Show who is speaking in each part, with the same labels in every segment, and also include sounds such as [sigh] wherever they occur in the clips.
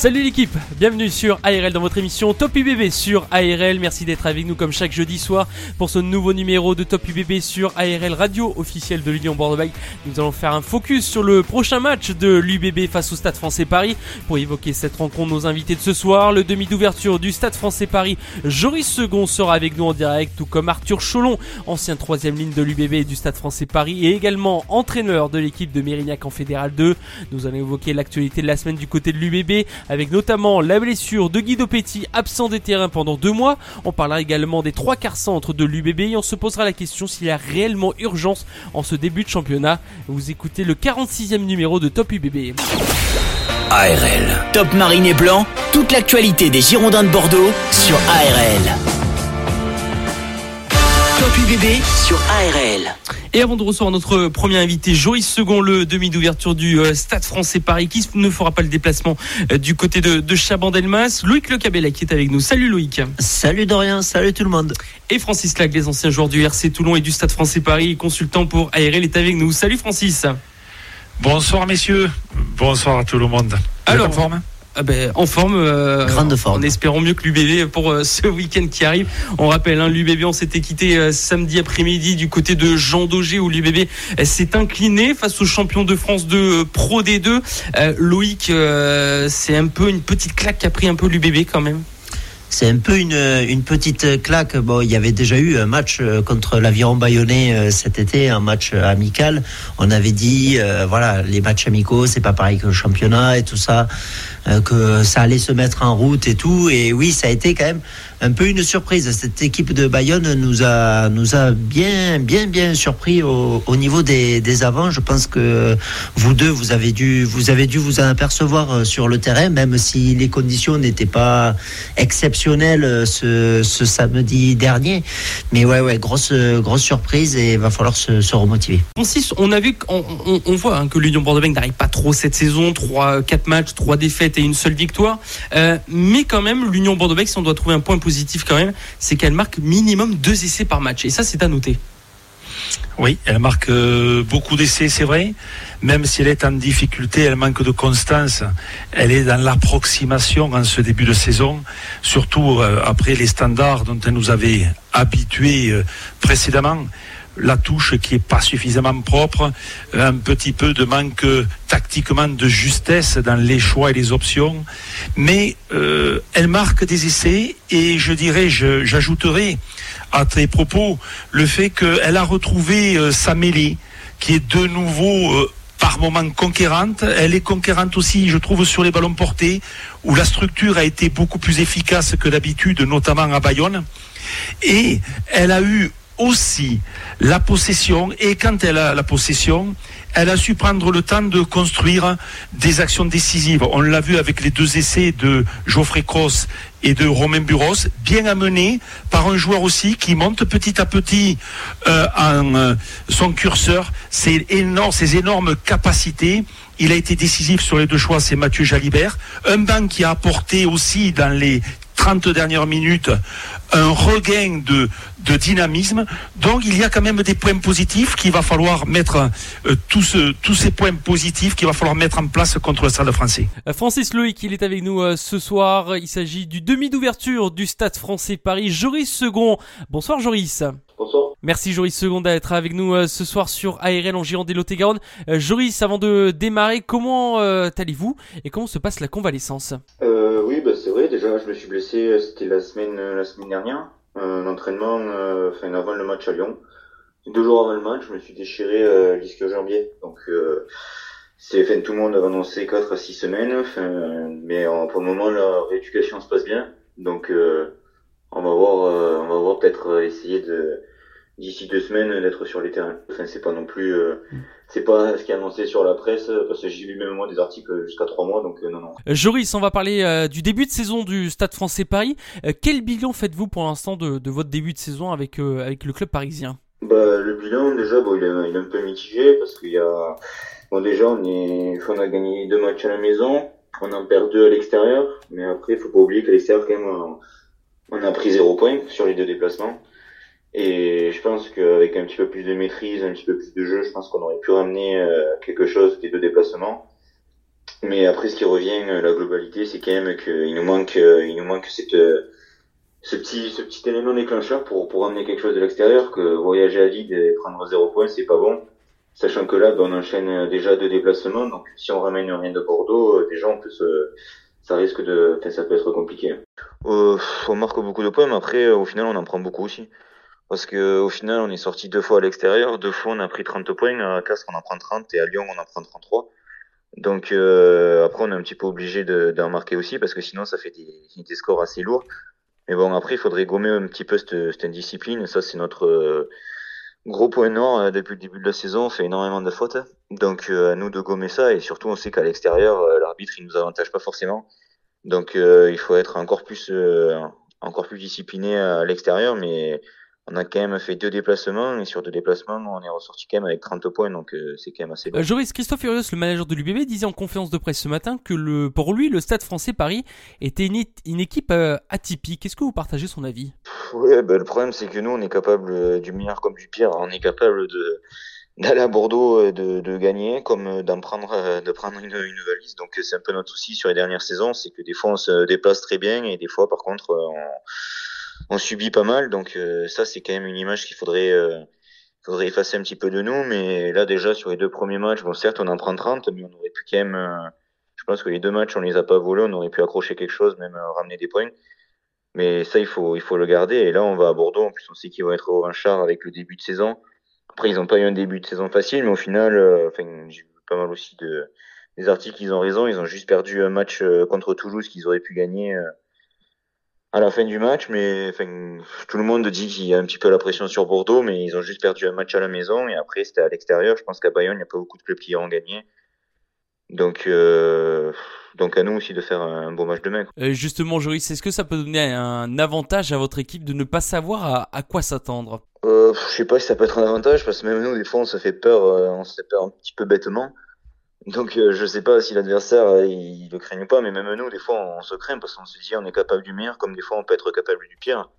Speaker 1: Salut l'équipe, bienvenue sur ARL dans votre émission Top UBB sur ARL. Merci d'être avec nous comme chaque jeudi soir pour ce nouveau numéro de Top UBB sur ARL, radio officielle de l'Union bordeaux Nous allons faire un focus sur le prochain match de l'UBB face au Stade français Paris. Pour évoquer cette rencontre, nos invités de ce soir, le demi d'ouverture du Stade français Paris, Joris Second sera avec nous en direct, tout comme Arthur Cholon, ancien troisième ligne de l'UBB du Stade français Paris et également entraîneur de l'équipe de Mérignac en Fédéral 2. Nous allons évoquer l'actualité de la semaine du côté de l'UBB avec notamment la blessure de Guido Petit, absent des terrains pendant deux mois. On parlera également des trois quarts centres de l'UBB et on se posera la question s'il y a réellement urgence en ce début de championnat. Vous écoutez le 46e numéro de Top UBB.
Speaker 2: ARL. Top Marine et Blanc, toute l'actualité des Girondins de Bordeaux sur ARL. Top UBB sur ARL.
Speaker 1: Et avant de recevoir notre premier invité, Joris Second, le demi d'ouverture du euh, Stade français Paris, qui ne fera pas le déplacement euh, du côté de, de Chabandelmas, Loïc Le Cabella qui est avec nous. Salut Loïc.
Speaker 3: Salut Dorian, salut tout le monde.
Speaker 1: Et Francis Lag, les anciens joueurs du RC Toulon et du Stade français Paris, consultant pour ARL, est avec nous. Salut Francis.
Speaker 4: Bonsoir messieurs, bonsoir à tout le monde.
Speaker 1: Alors, forme? Ah ben, en forme, euh,
Speaker 3: grande forme.
Speaker 1: En espérant mieux que l'UBB pour euh, ce [laughs] week-end qui arrive. On rappelle, hein, l'UBB, on s'était quitté euh, samedi après-midi du côté de Jean Daugé où l'UBB s'est incliné face au champion de France de Pro D2. Loïc, c'est un peu une petite claque qu'a pris un peu l'UBB quand même.
Speaker 3: C'est un peu une, une, petite claque. Bon, il y avait déjà eu un match contre l'Aviron Bayonnais cet été, un match amical. On avait dit, voilà, les matchs amicaux, c'est pas pareil que le championnat et tout ça. Euh, que ça allait se mettre en route et tout. Et oui, ça a été quand même un peu une surprise. Cette équipe de Bayonne nous a, nous a bien, bien, bien surpris au, au niveau des, des, avants. Je pense que vous deux, vous avez dû, vous avez dû vous apercevoir euh, sur le terrain, même si les conditions n'étaient pas exceptionnelles euh, ce, ce, samedi dernier. Mais ouais, ouais, grosse, grosse surprise et il va falloir se, remotiver.
Speaker 1: on a vu, on, on, on voit hein, que l'Union Bordeaux n'arrive pas trop cette saison. Trois, quatre matchs, trois défaites et une seule victoire. Euh, mais quand même, l'Union Bordeaux-Bègles, si on doit trouver un point positif quand même, c'est qu'elle marque minimum deux essais par match. Et ça, c'est à noter.
Speaker 4: Oui, elle marque euh, beaucoup d'essais, c'est vrai. Même si elle est en difficulté, elle manque de constance. Elle est dans l'approximation en ce début de saison, surtout euh, après les standards dont elle nous avait habitués précédemment la touche qui est pas suffisamment propre, un petit peu de manque tactiquement de justesse dans les choix et les options, mais euh, elle marque des essais et je dirais, j'ajouterai à tes propos le fait qu'elle a retrouvé euh, sa mêlée qui est de nouveau euh, par moments conquérante. Elle est conquérante aussi, je trouve, sur les ballons portés, où la structure a été beaucoup plus efficace que d'habitude, notamment à Bayonne. Et elle a eu aussi la possession et quand elle a la possession, elle a su prendre le temps de construire des actions décisives. On l'a vu avec les deux essais de Geoffrey Cross et de Romain Buros, bien amenés par un joueur aussi qui monte petit à petit euh, en euh, son curseur, ses, énormes, ses énormes capacités. Il a été décisif sur les deux choix, c'est Mathieu Jalibert. Un banc qui a apporté aussi dans les 30 dernières minutes un regain de, de dynamisme. Donc il y a quand même des points positifs qu'il va falloir mettre, euh, tous, tous ces points positifs qu'il va falloir mettre en place contre le Stade français.
Speaker 1: Euh, Francis Loïc, il est avec nous euh, ce soir. Il s'agit du demi d'ouverture du Stade français Paris. Joris Second. Bonsoir Joris.
Speaker 5: Bonsoir.
Speaker 1: Merci Joris Second d'être avec nous ce soir sur ARL en Gironde et Lot-et-Garonne. Joris, avant de démarrer, comment allez-vous et comment se passe la convalescence?
Speaker 5: Oui, bah, c'est vrai. Déjà, je me suis blessé. C'était la semaine, la semaine dernière. Un entraînement, euh, enfin avant le match à Lyon. Deux jours avant le match, je me suis déchiré euh, l'isque jambier. Donc euh, c'est fin tout le monde a annoncé 4 à 6 semaines. mais pour le moment la rééducation se passe bien. Donc on va voir, on va voir peut-être essayer de d'ici deux semaines d'être sur les terrains. Enfin, c'est pas non plus, euh, c'est pas ce qui est annoncé sur la presse, parce que j'ai lu même moi des articles jusqu'à trois mois, donc euh, non, non.
Speaker 1: Euh, Joris, on va parler du début de saison du Stade Français Paris. quel bilan faites-vous pour l'instant de, de, votre début de saison avec avec le club parisien?
Speaker 5: Bah, le bilan, déjà, bon, il, est, il est un peu mitigé parce qu'il y a. Bon, déjà, on, est... on a gagné deux matchs à la maison, on en perd deux à l'extérieur, mais après, il faut pas oublier qu'à l'extérieur, quand même, on a pris zéro point sur les deux déplacements. Et je pense qu'avec un petit peu plus de maîtrise, un petit peu plus de jeu, je pense qu'on aurait pu ramener euh, quelque chose des deux déplacements. Mais après, ce qui revient, euh, la globalité, c'est quand même qu'il nous manque, euh, il nous manque cette, ce petit, ce petit élément déclencheur pour, pour ramener quelque chose de l'extérieur, que voyager à vide et prendre zéro point, c'est pas bon. Sachant que là, ben, on enchaîne déjà deux déplacements, donc si on ramène rien de Bordeaux, déjà on peut se, ça risque de, enfin, ça peut être compliqué. Euh, on marque beaucoup de points, mais après, au final, on en prend beaucoup aussi. Parce que au final, on est sorti deux fois à l'extérieur, deux fois on a pris 30 points, à Castres on en prend 30 et à Lyon on en prend 33. Donc euh, après on est un petit peu obligé d'en marquer aussi parce que sinon ça fait des, des, scores assez lourds. Mais bon après il faudrait gommer un petit peu cette, indiscipline. Ça c'est notre euh, gros point noir euh, depuis le début de la saison. On fait énormément de fautes. Donc euh, à nous de gommer ça et surtout on sait qu'à l'extérieur l'arbitre il nous avantage pas forcément. Donc il faut être encore plus encore plus discipliné à l'extérieur mais on a quand même fait deux déplacements et sur deux déplacements, on est ressorti quand même avec 30 points, donc euh, c'est quand même assez bon.
Speaker 1: Euh, Joris Christophe Furios, le manager de l'UBB, disait en conférence de presse ce matin que le, pour lui, le Stade français Paris était une, une équipe euh, atypique. Est-ce que vous partagez son avis?
Speaker 5: Oui, ben, le problème c'est que nous, on est capable du meilleur comme du pire. On est capable de d'aller à Bordeaux et de, de gagner comme d'en prendre de prendre une, une valise donc c'est un peu notre souci sur les dernières saisons c'est que des fois on se déplace très bien et des fois par contre on on subit pas mal. Donc euh, ça, c'est quand même une image qu'il faudrait, euh, faudrait effacer un petit peu de nous. Mais là, déjà, sur les deux premiers matchs, bon, certes, on en prend 30, mais on aurait pu quand même... Euh, je pense que les deux matchs, on les a pas volés, on aurait pu accrocher quelque chose, même ramener des points. Mais ça, il faut, il faut le garder. Et là, on va à Bordeaux. En plus, on sait qu'ils vont être au char avec le début de saison. Après, ils n'ont pas eu un début de saison facile, mais au final, enfin, j'ai vu pas mal aussi de des articles. Ils ont raison. Ils ont juste perdu un match contre Toulouse qu'ils auraient pu gagner à la fin du match, mais enfin, tout le monde dit qu'il y a un petit peu la pression sur Bordeaux, mais ils ont juste perdu un match à la maison et après c'était à l'extérieur. Je pense qu'à Bayonne, il n'y a pas beaucoup de clubs qui ont gagné. Donc, euh, donc à nous aussi de faire un beau match demain.
Speaker 1: Euh, justement, Joris, est-ce que ça peut donner un avantage à votre équipe de ne pas savoir à, à quoi s'attendre?
Speaker 5: Euh, Je sais pas si ça peut être un avantage parce que même nous, des fois, on se fait peur, euh, on se fait peur un petit peu bêtement. Donc euh, je sais pas si l'adversaire euh, il, le craigne ou pas, mais même nous des fois on, se craint parce qu'on se dit on est capable du meilleur, comme des fois on peut être capable du pire.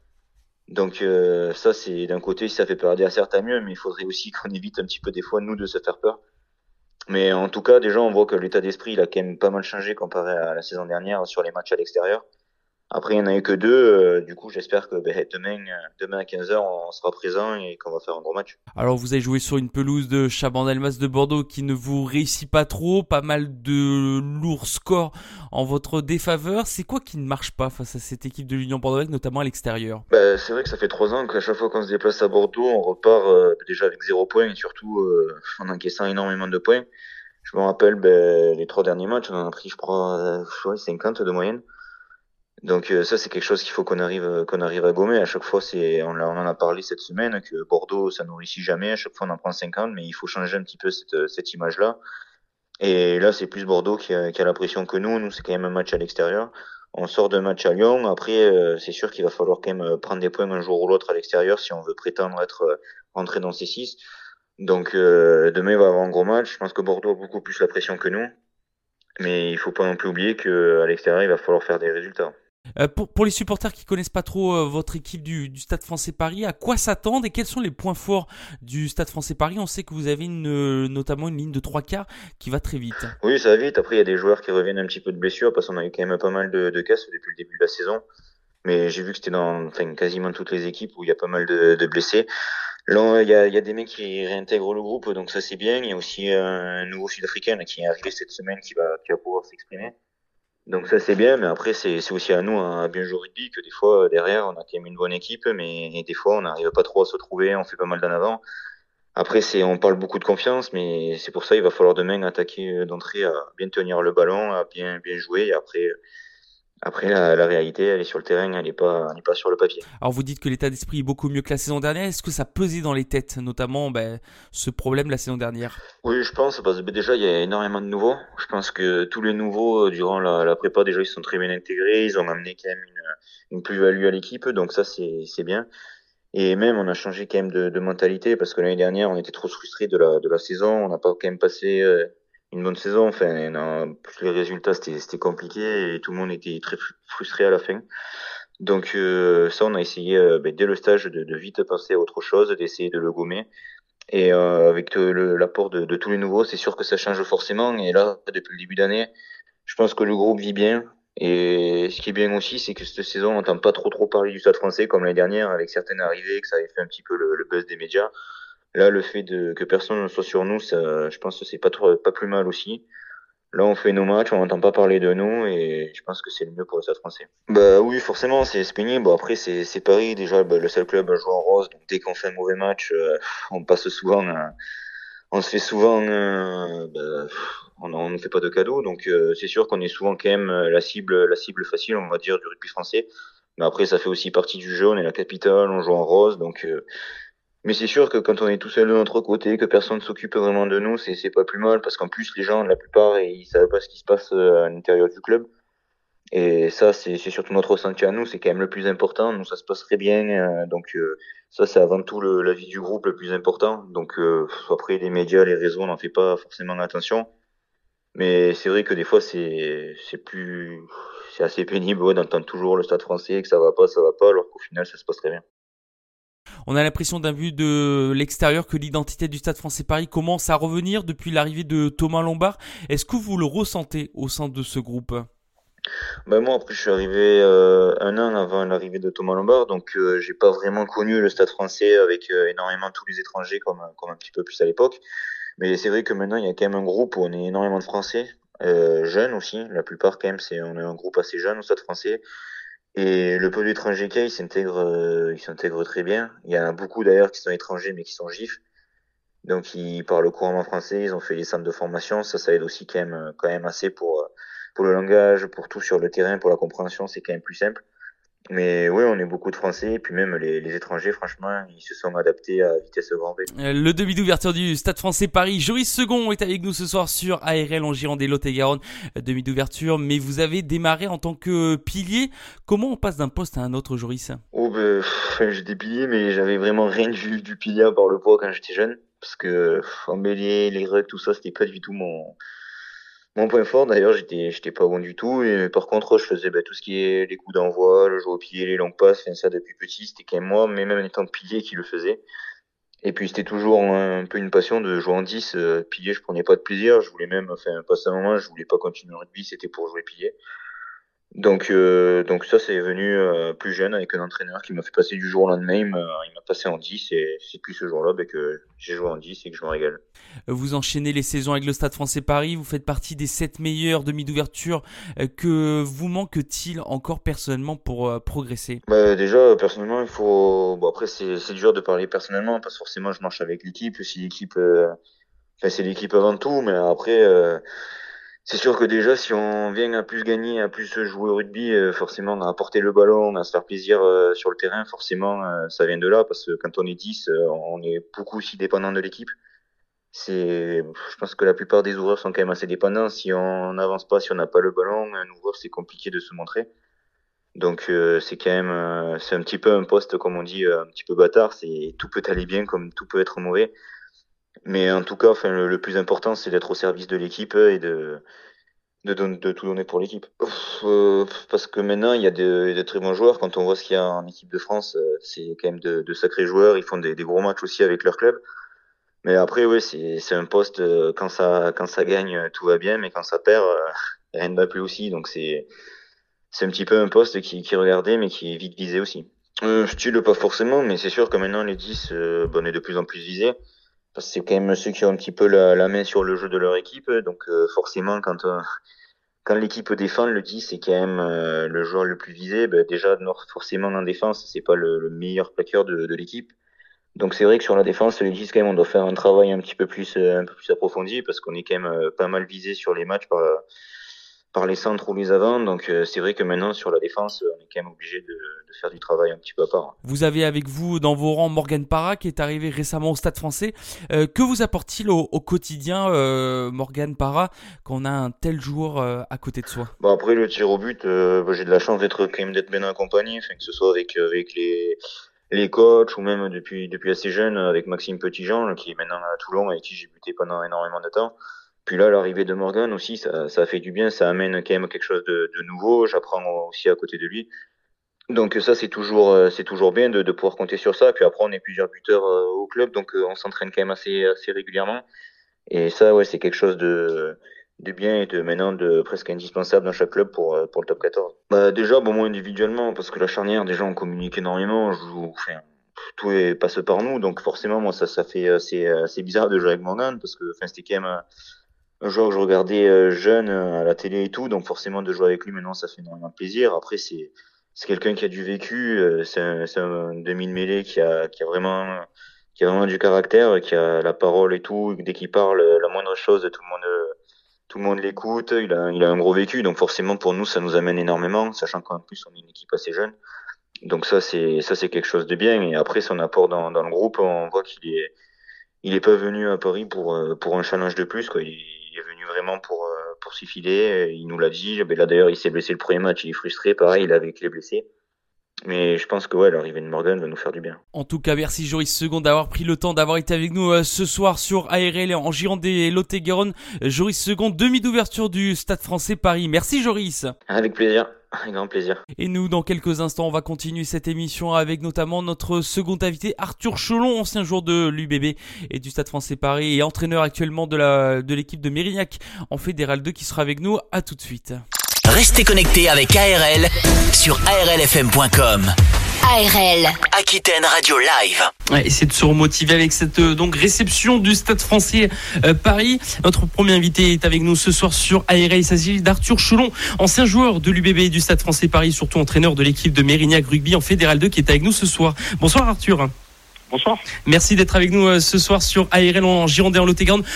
Speaker 5: Donc euh, ça c'est d'un côté ça fait peur à l'adversaire tant mieux, mais il faudrait aussi [laughs] qu'on évite un petit peu des fois nous de se faire peur. Mais en tout cas déjà on voit que l'état d'esprit il a quand même pas mal changé comparé à la saison dernière sur les matchs à l'extérieur. Après, il n'y en a eu que deux. Euh, du coup, j'espère que ben, demain, euh, demain à 15h, on sera présent et qu'on va faire un gros match.
Speaker 1: Alors, vous avez joué sur une pelouse de Chabandelmas de Bordeaux qui ne vous réussit pas trop. Pas mal de lourds scores en votre défaveur. C'est quoi qui ne marche pas face à cette équipe de l'Union Bordeaux, notamment à l'extérieur?
Speaker 5: Ben, C'est vrai que ça fait trois ans qu'à chaque fois qu'on se déplace à Bordeaux, on repart euh, déjà avec zéro point et surtout euh, en encaissant énormément de points. Je me rappelle ben, les trois derniers matchs, on en a pris, je crois, 50 de moyenne. Donc euh, ça c'est quelque chose qu'il faut qu'on arrive euh, qu'on arrive à gommer. À chaque fois c'est on, on, en a parlé cette semaine que Bordeaux ça nous réussit jamais. À chaque fois on en prend 50, mais il faut changer un petit peu cette, cette image là. Et là c'est plus Bordeaux qui a, qui a la pression que nous. Nous c'est quand même un match à l'extérieur. On sort d'un match à Lyon. Après euh, c'est sûr qu'il va falloir quand même prendre des points un jour ou l'autre à l'extérieur si on veut prétendre être rentré dans ces six. Donc demain il va avoir un gros match. Je pense que Bordeaux a beaucoup plus la pression que nous. Mais il faut pas non plus oublier qu'à l'extérieur il va falloir faire des résultats.
Speaker 1: Euh, pour, les supporters qui connaissent pas trop euh, votre équipe du, Stade Français Paris, à quoi s'attendre et quels sont les points forts du Stade Français Paris? On sait que vous avez euh, notamment une ligne de trois quarts qui va très vite.
Speaker 5: Oui, ça va vite. Après, il y a des joueurs qui reviennent un petit peu de blessures parce qu'on a eu quand même pas mal de, de casse depuis le début de la saison. Mais j'ai vu que c'était dans quasiment toutes les équipes où il y a pas mal de, blessés. Là, il y a, des mecs qui réintègrent le groupe, donc ça c'est bien. Il y a aussi un nouveau Sud-Africain qui est arrivé cette semaine qui va pouvoir s'exprimer. Donc ça c'est bien, mais après c'est aussi à nous à bien jouer rugby que des fois derrière on a quand même une bonne équipe, mais des fois on n'arrive pas trop à se trouver, on fait pas mal d'en avant. Après c'est on parle beaucoup de confiance, mais c'est pour ça il va falloir demain attaquer d'entrée à bien tenir le ballon, à bien bien jouer, et après après, la, la, réalité, elle est sur le terrain, elle n'est pas, elle est pas sur le papier.
Speaker 1: Alors, vous dites que l'état d'esprit est beaucoup mieux que la saison dernière. Est-ce que ça pesait dans les têtes, notamment ben, ce problème la saison dernière?
Speaker 5: Oui, je pense, parce que déjà, il y a énormément de nouveaux. Je pense que tous les nouveaux, euh, durant la, la prépa, déjà, ils sont très bien intégrés. Ils ont amené quand même une, une plus-value à l'équipe, donc ça, c'est bien. Et même, on a changé quand même de, de mentalité parce que l'année dernière, on était trop frustrés de la, de la saison. On n'a pas quand même passé euh, une bonne saison. Enfin, non, les résultats, c'était compliqué et tout le monde était très frustré à la fin. Donc euh, ça, on a essayé euh, ben, dès le stage de, de, vite passer à autre chose, d'essayer de le gommer. Et euh, avec l'apport de, de, tous les nouveaux, c'est sûr que ça change forcément. Et là, depuis le début d'année, je pense que le groupe vit bien. Et ce qui est bien aussi, c'est que cette saison, on n'entend pas trop trop parler du Stade français comme l'année dernière, avec certaines arrivées, que ça avait fait un petit peu le, le buzz des médias. Là, le fait de, que personne ne soit sur nous, ça, je pense que c'est pas, trop, pas plus mal aussi. Là, on fait nos matchs, on n'entend pas parler de nous et je pense que c'est le mieux pour le Stade français. Bah oui, forcément, c'est pénible. Bon, après, c'est Paris. Déjà, bah, le seul club à jouer en rose. Donc, dès qu'on fait un mauvais match, euh, on passe souvent, euh, on se fait souvent, euh, bah, on ne fait pas de cadeaux. Donc, euh, c'est sûr qu'on est souvent quand même la cible, la cible facile, on va dire, du rugby français. Mais après, ça fait aussi partie du jeu. On est la capitale, on joue en rose. Donc, mais c'est sûr que quand on est tout seul de notre côté, que personne ne s'occupe vraiment de nous, c'est pas plus mal parce qu'en plus les gens, la plupart, ils savent pas ce qui se passe euh, à l'intérieur du club. Et ça, c'est surtout notre ressenti à nous, c'est quand même le plus important. Nous, ça se passe très bien, euh, donc euh, ça, c'est avant tout le, la vie du groupe le plus important. Donc après, les médias, les réseaux, on n'en fait pas forcément attention. Mais c'est vrai que des fois, c'est plus, c'est assez pénible d'entendre toujours le Stade Français que ça va pas, ça va pas, alors qu'au final, ça se passe très bien.
Speaker 1: On a l'impression d'un vu de l'extérieur que l'identité du Stade français Paris commence à revenir depuis l'arrivée de Thomas Lombard. Est-ce que vous le ressentez au sein de ce groupe?
Speaker 5: Ben moi après je suis arrivé euh, un an avant l'arrivée de Thomas Lombard donc euh, j'ai pas vraiment connu le Stade français avec euh, énormément tous les étrangers comme comme un petit peu plus à l'époque. Mais c'est vrai que maintenant il y a quand même un groupe où on est énormément de Français jeunes aussi. La plupart quand même c'est on est un groupe assez jeune au Stade français et le qu'il y a, il s'intègre, euh, il s'intègre très bien. Il y en a beaucoup d'ailleurs qui sont étrangers mais qui sont gifs. Donc ils parlent couramment français, ils ont fait les centres de formation, ça, ça aide aussi quand même, quand même assez pour, pour le langage, pour tout sur le terrain, pour la compréhension, c'est quand même plus simple. Mais oui, on est beaucoup de Français, et puis même les, les, étrangers, franchement, ils se sont adaptés à vitesse grand V.
Speaker 1: Euh, le demi d'ouverture du Stade français Paris, Joris Second est avec nous ce soir sur ARL en Gironde et Lot-et-Garonne. Euh, demi d'ouverture, mais vous avez démarré en tant que pilier. Comment on passe d'un poste à un autre, Joris?
Speaker 5: Oh, ben, j'étais pilier, mais j'avais vraiment rien vu du pilier par le poids quand j'étais jeune. Parce que en bélier, les rugs, tout ça, c'était pas du tout mon, mon point fort, d'ailleurs, j'étais, j'étais pas bon du tout. Et par contre, je faisais bah, tout ce qui est les coups d'envoi, le jeu au pied, les longues passes. Ça depuis petit, c'était quand même moi, mais même en étant pilier, qui le faisait. Et puis c'était toujours un, peu une passion de jouer en 10. Euh, pilier, je prenais pas de plaisir. Je voulais même, enfin, passer un moment, je voulais pas continuer en rugby, c'était pour jouer pilier. Donc, euh, donc ça, c'est venu euh, plus jeune avec un entraîneur qui m'a fait passer du jour au lendemain. Il m'a, passé en 10 et c'est depuis ce jour-là bah, que j'ai joué en 10 et que je me régale.
Speaker 1: Vous enchaînez les saisons avec le Stade français Paris. Vous faites partie des 7 meilleurs demi d'ouverture. Euh, que vous manque-t-il encore personnellement pour progresser?
Speaker 5: Bah, Déjà, personnellement, il faut. Bon, après, c'est, c'est dur de parler personnellement parce que forcément, je marche avec l'équipe. Si l'équipe. Enfin, c'est l'équipe avant tout, mais après c'est sûr que déjà, si on vient à plus gagner, à plus jouer au rugby, euh, forcément, à porter le ballon, à se faire plaisir euh, sur le terrain, forcément, euh, ça vient de là, parce que quand on est 10, on est beaucoup aussi dépendant de l'équipe. C'est, je pense que la plupart des ouvreurs sont quand même assez dépendants. Si on n'avance pas, si on n'a pas le ballon, un ouvreur, c'est compliqué de se montrer. Donc, c'est quand même, c'est un petit peu un poste, comme on dit, un petit peu bâtard. C'est tout peut aller bien comme tout peut être mauvais. Mais en tout cas, enfin, le, plus important, c'est d'être au service de l'équipe et de, de, de, tout donner pour l'équipe. Euh, parce que maintenant, il y a de, très bons joueurs. Quand on voit ce qu'il y a en équipe de France, euh, c'est quand même de, sacrés joueurs. Ils font des, gros matchs aussi avec leur club. Mais après, oui, c'est un poste, euh, quand ça, quand ça gagne, tout va bien, mais quand ça perd, rien ne va plus aussi. Donc c'est c'est un petit peu un poste qui, qui regardé, mais qui est vite visé aussi. Euh, style, pas forcément, mais c'est sûr que maintenant, les 10, bon, on est de plus en plus visé parce que c'est quand même ceux qui ont un petit peu la, main sur le jeu de leur équipe. Donc euh, forcément, quand euh, quand l'équipe défend, le 10 c'est quand même euh, le joueur le plus visé. Ben, déjà, forcément en défense, c'est pas le, meilleur plaqueur de, de l'équipe. Donc c'est vrai que sur la défense, les 10 quand même, on doit faire un travail un petit peu plus un peu plus approfondi parce qu'on est quand même pas mal visé sur les matchs par par les centres ou les avants. Donc euh, c'est vrai que maintenant sur la défense, on est quand même obligé de, de, faire du travail un petit peu à part.
Speaker 1: Vous avez avec vous dans vos rangs Morgan Parra qui est arrivé récemment au Stade Français. Euh, que vous apporte-t-il au, au, quotidien euh, Morgan Parra quand on a un tel joueur euh, à côté de soi?
Speaker 5: Bon après le tir au but, bah, j'ai de la chance d'être quand même d'être bien accompagné, enfin, que ce soit avec avec les les coachs ou même depuis depuis assez jeune avec Maxime Petitjean qui est maintenant à Toulon et qui j'ai buté pendant énormément de temps. Puis là, l'arrivée de Morgan aussi, ça, ça fait du bien, ça amène quand même quelque chose de, nouveau. J'apprends aussi à côté de lui. Donc ça, c'est toujours, euh, c'est toujours bien de, pouvoir compter sur ça. Puis après, on est plusieurs buteurs euh, au club, donc euh, on s'entraîne quand même assez, assez régulièrement. Et ça, ouais, c'est quelque chose de, de bien et maintenant de presque indispensable dans chaque club pour, pour le top 14. Bah, déjà, bon, moi individuellement, parce que la charnière, déjà, on communique énormément. Tout passe par nous, donc forcément, moi, ça, ça fait assez, assez bizarre de jouer avec Morgan parce que, enfin, c'était quand même un joueur que je regardais jeune à la télé et tout, donc forcément de jouer avec lui maintenant, ça fait énormément plaisir. Après, c'est c'est quelqu'un qui a du vécu, euh, c'est un, un demi-mêlée qui a, qui a vraiment qui a vraiment du caractère, qui a la parole et tout. Dès qu'il parle, la moindre chose, tout le monde tout le monde l'écoute. Il a, il a un gros vécu, donc forcément pour nous ça nous amène énormément, sachant qu'en plus on est une équipe assez jeune. Donc ça c'est ça c'est quelque chose de bien. Et après son apport dans, dans le groupe, on voit qu'il est il est pas venu à Paris pour euh, pour un challenge de plus quoi. Venu vraiment pour pour s'y filer. Il nous l'a dit. Là d'ailleurs, il s'est blessé le premier match. Il est frustré. Pareil, il avec les blessés. Mais je pense que ouais, l'arrivée de Morgan va nous faire du bien.
Speaker 1: En tout cas, merci Joris Second d'avoir pris le temps d'avoir été avec nous euh, ce soir sur ARL en Gironde et Lot-et-Garonne. Joris Second, demi d'ouverture du Stade français Paris. Merci Joris.
Speaker 5: Avec plaisir. Un grand plaisir.
Speaker 1: Et nous, dans quelques instants, on va continuer cette émission avec notamment notre second invité, Arthur Cholon, ancien joueur de l'UBB et du Stade français Paris et entraîneur actuellement de la de l'équipe de Mérignac en Fédéral 2 qui sera avec nous. À tout de suite.
Speaker 2: Restez connectés avec ARL sur arlfm.com.
Speaker 6: ARL.
Speaker 2: Aquitaine Radio Live.
Speaker 1: Ouais, essayer de se remotiver avec cette euh, donc réception du Stade français euh, Paris. Notre premier invité est avec nous ce soir sur ARL. Il s'agit d'Arthur Choulon, ancien joueur de l'UBB et du Stade français Paris, surtout entraîneur de l'équipe de Mérignac Rugby en Fédéral 2 qui est avec nous ce soir. Bonsoir Arthur.
Speaker 7: Bonsoir.
Speaker 1: Merci d'être avec nous euh, ce soir sur ARL en Gironde et en lot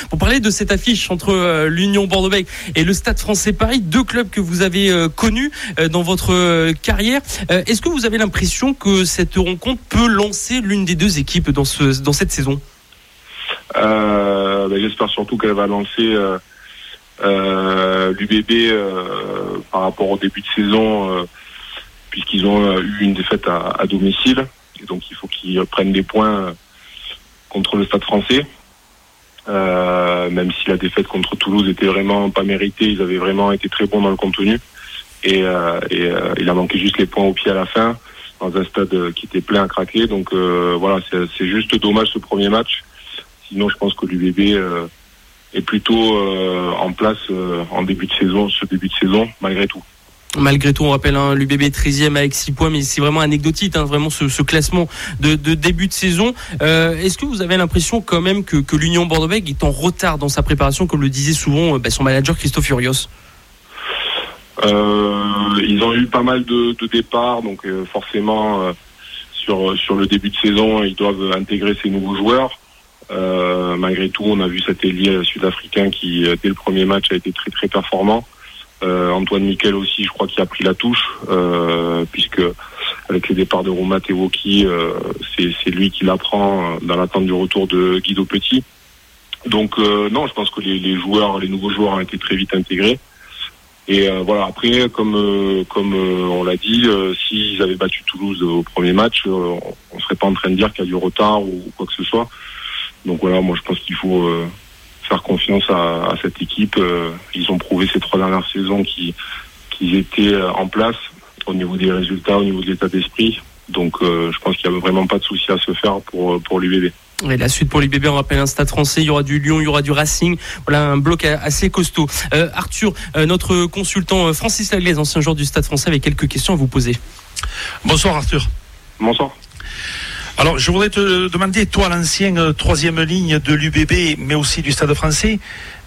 Speaker 1: pour parler de cette affiche entre euh, l'Union Bordeaux-Bègles et le Stade français Paris, deux clubs que vous avez euh, connus dans votre carrière. Est-ce que vous avez l'impression que cette rencontre peut lancer l'une des deux équipes dans, ce, dans cette saison?
Speaker 7: Ben, J'espère surtout qu'elle va lancer l'UBB par rapport au début de saison, puisqu'ils ont eu une défaite à, à domicile donc il faut qu'ils prennent des points contre le Stade français. Euh, même si la défaite contre Toulouse était vraiment pas méritée, ils avaient vraiment été très bons dans le contenu. Et, euh, euh, il a manqué juste les points au pied à la fin, dans un stade qui était plein à craquer. Donc euh, voilà, c'est juste dommage ce premier match. Sinon, je pense que l'UBB est plutôt en place en début de saison, ce début de saison, malgré tout.
Speaker 1: Malgré tout, on rappelle hein, l'UBB 13e avec 6 points, mais c'est vraiment anecdotique, hein, vraiment ce, classement de, début de saison. Euh, Est-ce que vous avez l'impression quand même que, l'Union Bordeaux-Bègles est en retard dans sa préparation, comme le disait souvent bah, son manager Christophe Furios
Speaker 7: euh, Ils ont eu pas mal de, départs, donc euh, forcément euh, sur, le début de saison, ils doivent intégrer ces nouveaux joueurs. Euh, malgré tout, on a vu cet ailier sud-africain qui, dès le premier match, a été très très performant. Euh, Antoine Miquel aussi, je crois qu'il a pris la touche, euh, puisque avec les départs de Roumat et Woki, euh, c'est lui qui l'apprend dans l'attente du retour de Guido Petit. Donc non, je pense que les, les, joueurs, les nouveaux joueurs ont été très vite intégrés. Et voilà, après, comme comme on l'a dit, s'ils avaient battu Toulouse au premier match, on serait pas en train de dire qu'il y a du retard ou, ou quoi que ce soit. Donc voilà, moi je pense qu'il faut faire confiance à, à cette équipe. Euh, ils ont prouvé ces trois dernières saisons qu'ils étaient euh, en place au niveau des résultats, au niveau de l'état d'esprit. Donc euh, je pense qu'il n'y a vraiment pas de souci à se faire pour, pour l'UBB.
Speaker 1: Et la suite pour l'UBB, on rappelle un stade français, il y aura du Lyon, il y aura du Racing. Voilà un bloc assez costaud. Euh, Arthur, notre consultant Francis Laglaise, ancien joueur du stade français, avec quelques questions à vous poser.
Speaker 4: Bonsoir Arthur.
Speaker 7: Bonsoir.
Speaker 4: Alors, je voudrais te demander, toi, l'ancienne euh, troisième ligne de l'UBB, mais aussi du Stade français,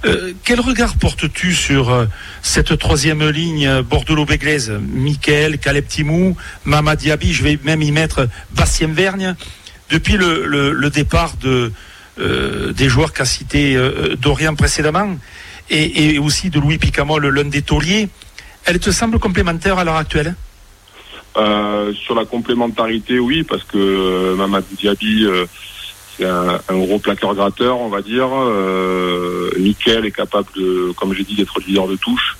Speaker 4: euh, quel regard portes-tu sur euh, cette troisième ligne bordeaux-béglaise Michael, Caleb Timou, Mama Diaby, je vais même y mettre Bastien Vergne, depuis le, départ de, des joueurs qu'a cité Dorian précédemment, et, et, aussi de Louis Picamol, l'un des tauliers, elle te semble complémentaire à l'heure actuelle?
Speaker 7: Euh, sur la complémentarité, oui, parce que euh, Mamadou Diaby, euh, c'est un, gros plaqueur gratteur, on va dire. Nickel est capable de, comme j'ai dit, d'être leader de touche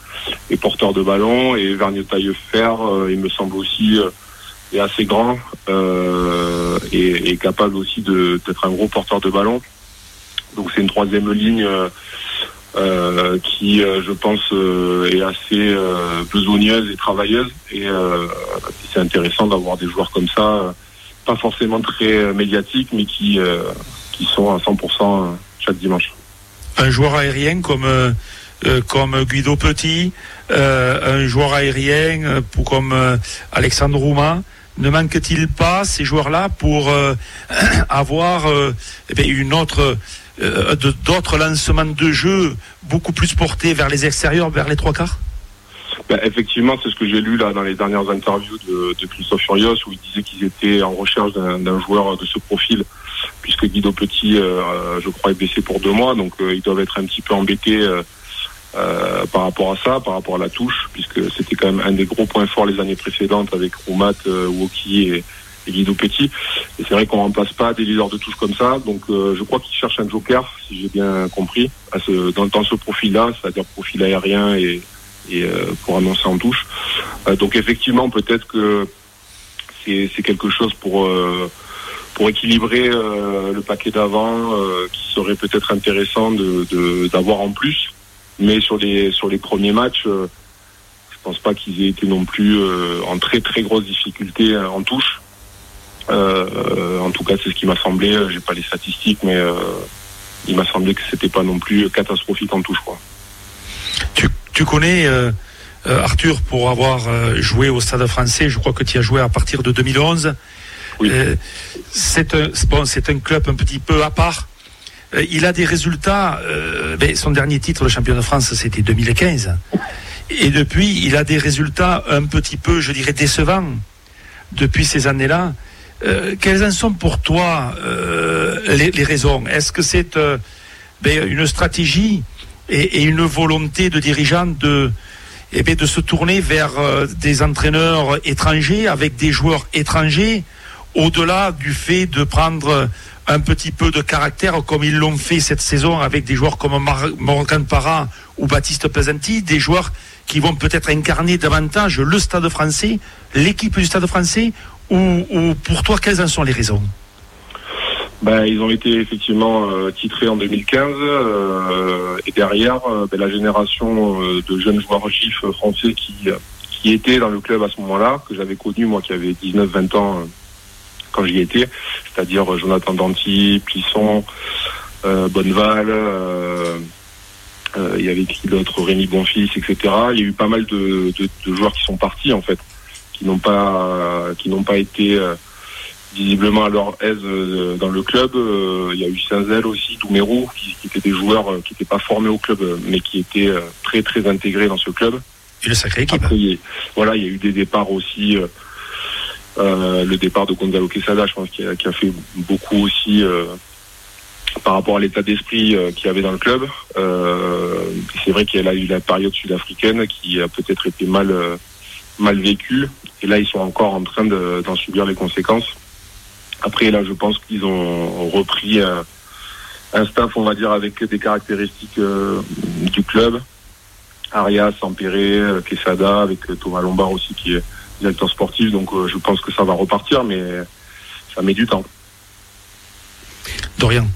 Speaker 7: et porteur de ballon. Et Vergne Taillefer, il me semble aussi, est assez grand est, est, capable aussi d'être un gros porteur de ballon. Donc c'est une troisième ligne euh, qui, euh, je pense, euh, est assez besogneuse et travailleuse. Et c'est intéressant d'avoir des joueurs comme ça, pas forcément très médiatiques, mais qui, qui sont à 100% chaque dimanche.
Speaker 4: Un joueur aérien comme, comme Guido Petit, un joueur aérien comme Alexandre Roumain ne manque-t-il pas ces joueurs-là pour [clears throat] avoir eh une autre euh, d'autres lancements de jeu beaucoup plus portés vers les extérieurs, vers les trois quarts?
Speaker 7: Ben, effectivement, c'est ce que j'ai lu là dans les dernières interviews de, Christophe Furios où il disait qu'ils étaient en recherche d'un joueur de ce profil, puisque Guido Petit, euh, je crois, est blessé pour deux mois, donc euh, ils doivent être un petit peu embêtés par rapport à ça, par rapport à la touche, puisque c'était quand même un des gros points forts les années précédentes avec Roumat, Woki et, Guido Petit. Et c'est vrai qu'on remplace pas des leaders de touche comme ça. Donc euh, je crois qu'il cherche un joker, si j'ai bien compris, dans, ce profil-là, c'est-à-dire profil aérien et, euh, pour annoncer en touche. Euh, donc effectivement, peut-être que c'est, c'est quelque chose pour pour équilibrer le paquet d'avant, qui serait peut-être intéressant de, d'avoir en plus. Mais sur les sur les premiers matchs, je pense pas qu'ils aient été non plus en très très grosse difficulté en touche. Euh, en tout cas, c'est ce qui m'a semblé. Euh, j'ai pas les statistiques, mais euh, il m'a semblé que c'était pas non plus catastrophique en touche. Quoi.
Speaker 4: Tu, tu connais Arthur pour avoir joué au Stade Français. Je crois que tu as joué à partir de 2011. Oui. c'est un, bon, c'est un club un petit peu à part. il a des résultats. Ben, son dernier titre de champion de France, c'était 2015. Et depuis, il a des résultats un petit peu, je dirais, décevants depuis ces années-là. Euh, quelles en sont pour toi euh, les, raisons? Est-ce que c'est euh, ben, une stratégie et, une volonté de dirigeants de, eh ben, de se tourner vers des entraîneurs étrangers avec des joueurs étrangers, au-delà du fait de prendre un petit peu de caractère comme ils l'ont fait cette saison avec des joueurs comme Morgan Parra ou Baptiste Pesanti, des joueurs qui vont peut-être incarner davantage le Stade français, l'équipe du Stade français, ou, pour toi, quelles en sont les raisons?
Speaker 7: Ben, ils ont été effectivement euh, titrés en 2015 euh, et derrière euh, ben, la génération de jeunes joueurs gifs français qui qui étaient dans le club à ce moment-là que j'avais connu moi qui avait 19-20 ans quand j'y étais, c'est-à-dire Jonathan Danty, Plisson, Bonneval, il y avait qui d'autre, Rémi Bonfils, etc. Il y a eu pas mal de joueurs qui sont partis en fait qui n'ont pas qui n'ont pas été euh, visiblement à leur aise euh, dans le club. Euh, il y a eu Saint-Zel aussi, Doumerou, qui, qui, étaient des joueurs qui n'étaient pas formés au club, mais qui étaient très très intégrés dans ce club.
Speaker 4: Et le sacré équipe.
Speaker 7: voilà, il y a eu des départs aussi. Euh, le départ de Gonzalo Quesada, je pense, qui a, qui a fait beaucoup aussi euh, par rapport à l'état d'esprit euh, qu'il y avait dans le club. c'est vrai qu'il y a eu la période sud-africaine qui a peut-être été mal mal vécue et là, ils sont encore en train d'en subir les conséquences. Après, là, je pense qu'ils ont repris un, staff, on va dire, avec des caractéristiques euh, du club. Arias, Sampéré, euh, Quesada, avec Thomas Lombard aussi qui est directeur sportif. Donc, euh, je pense que ça va repartir, mais ça met du temps.
Speaker 4: Dorian.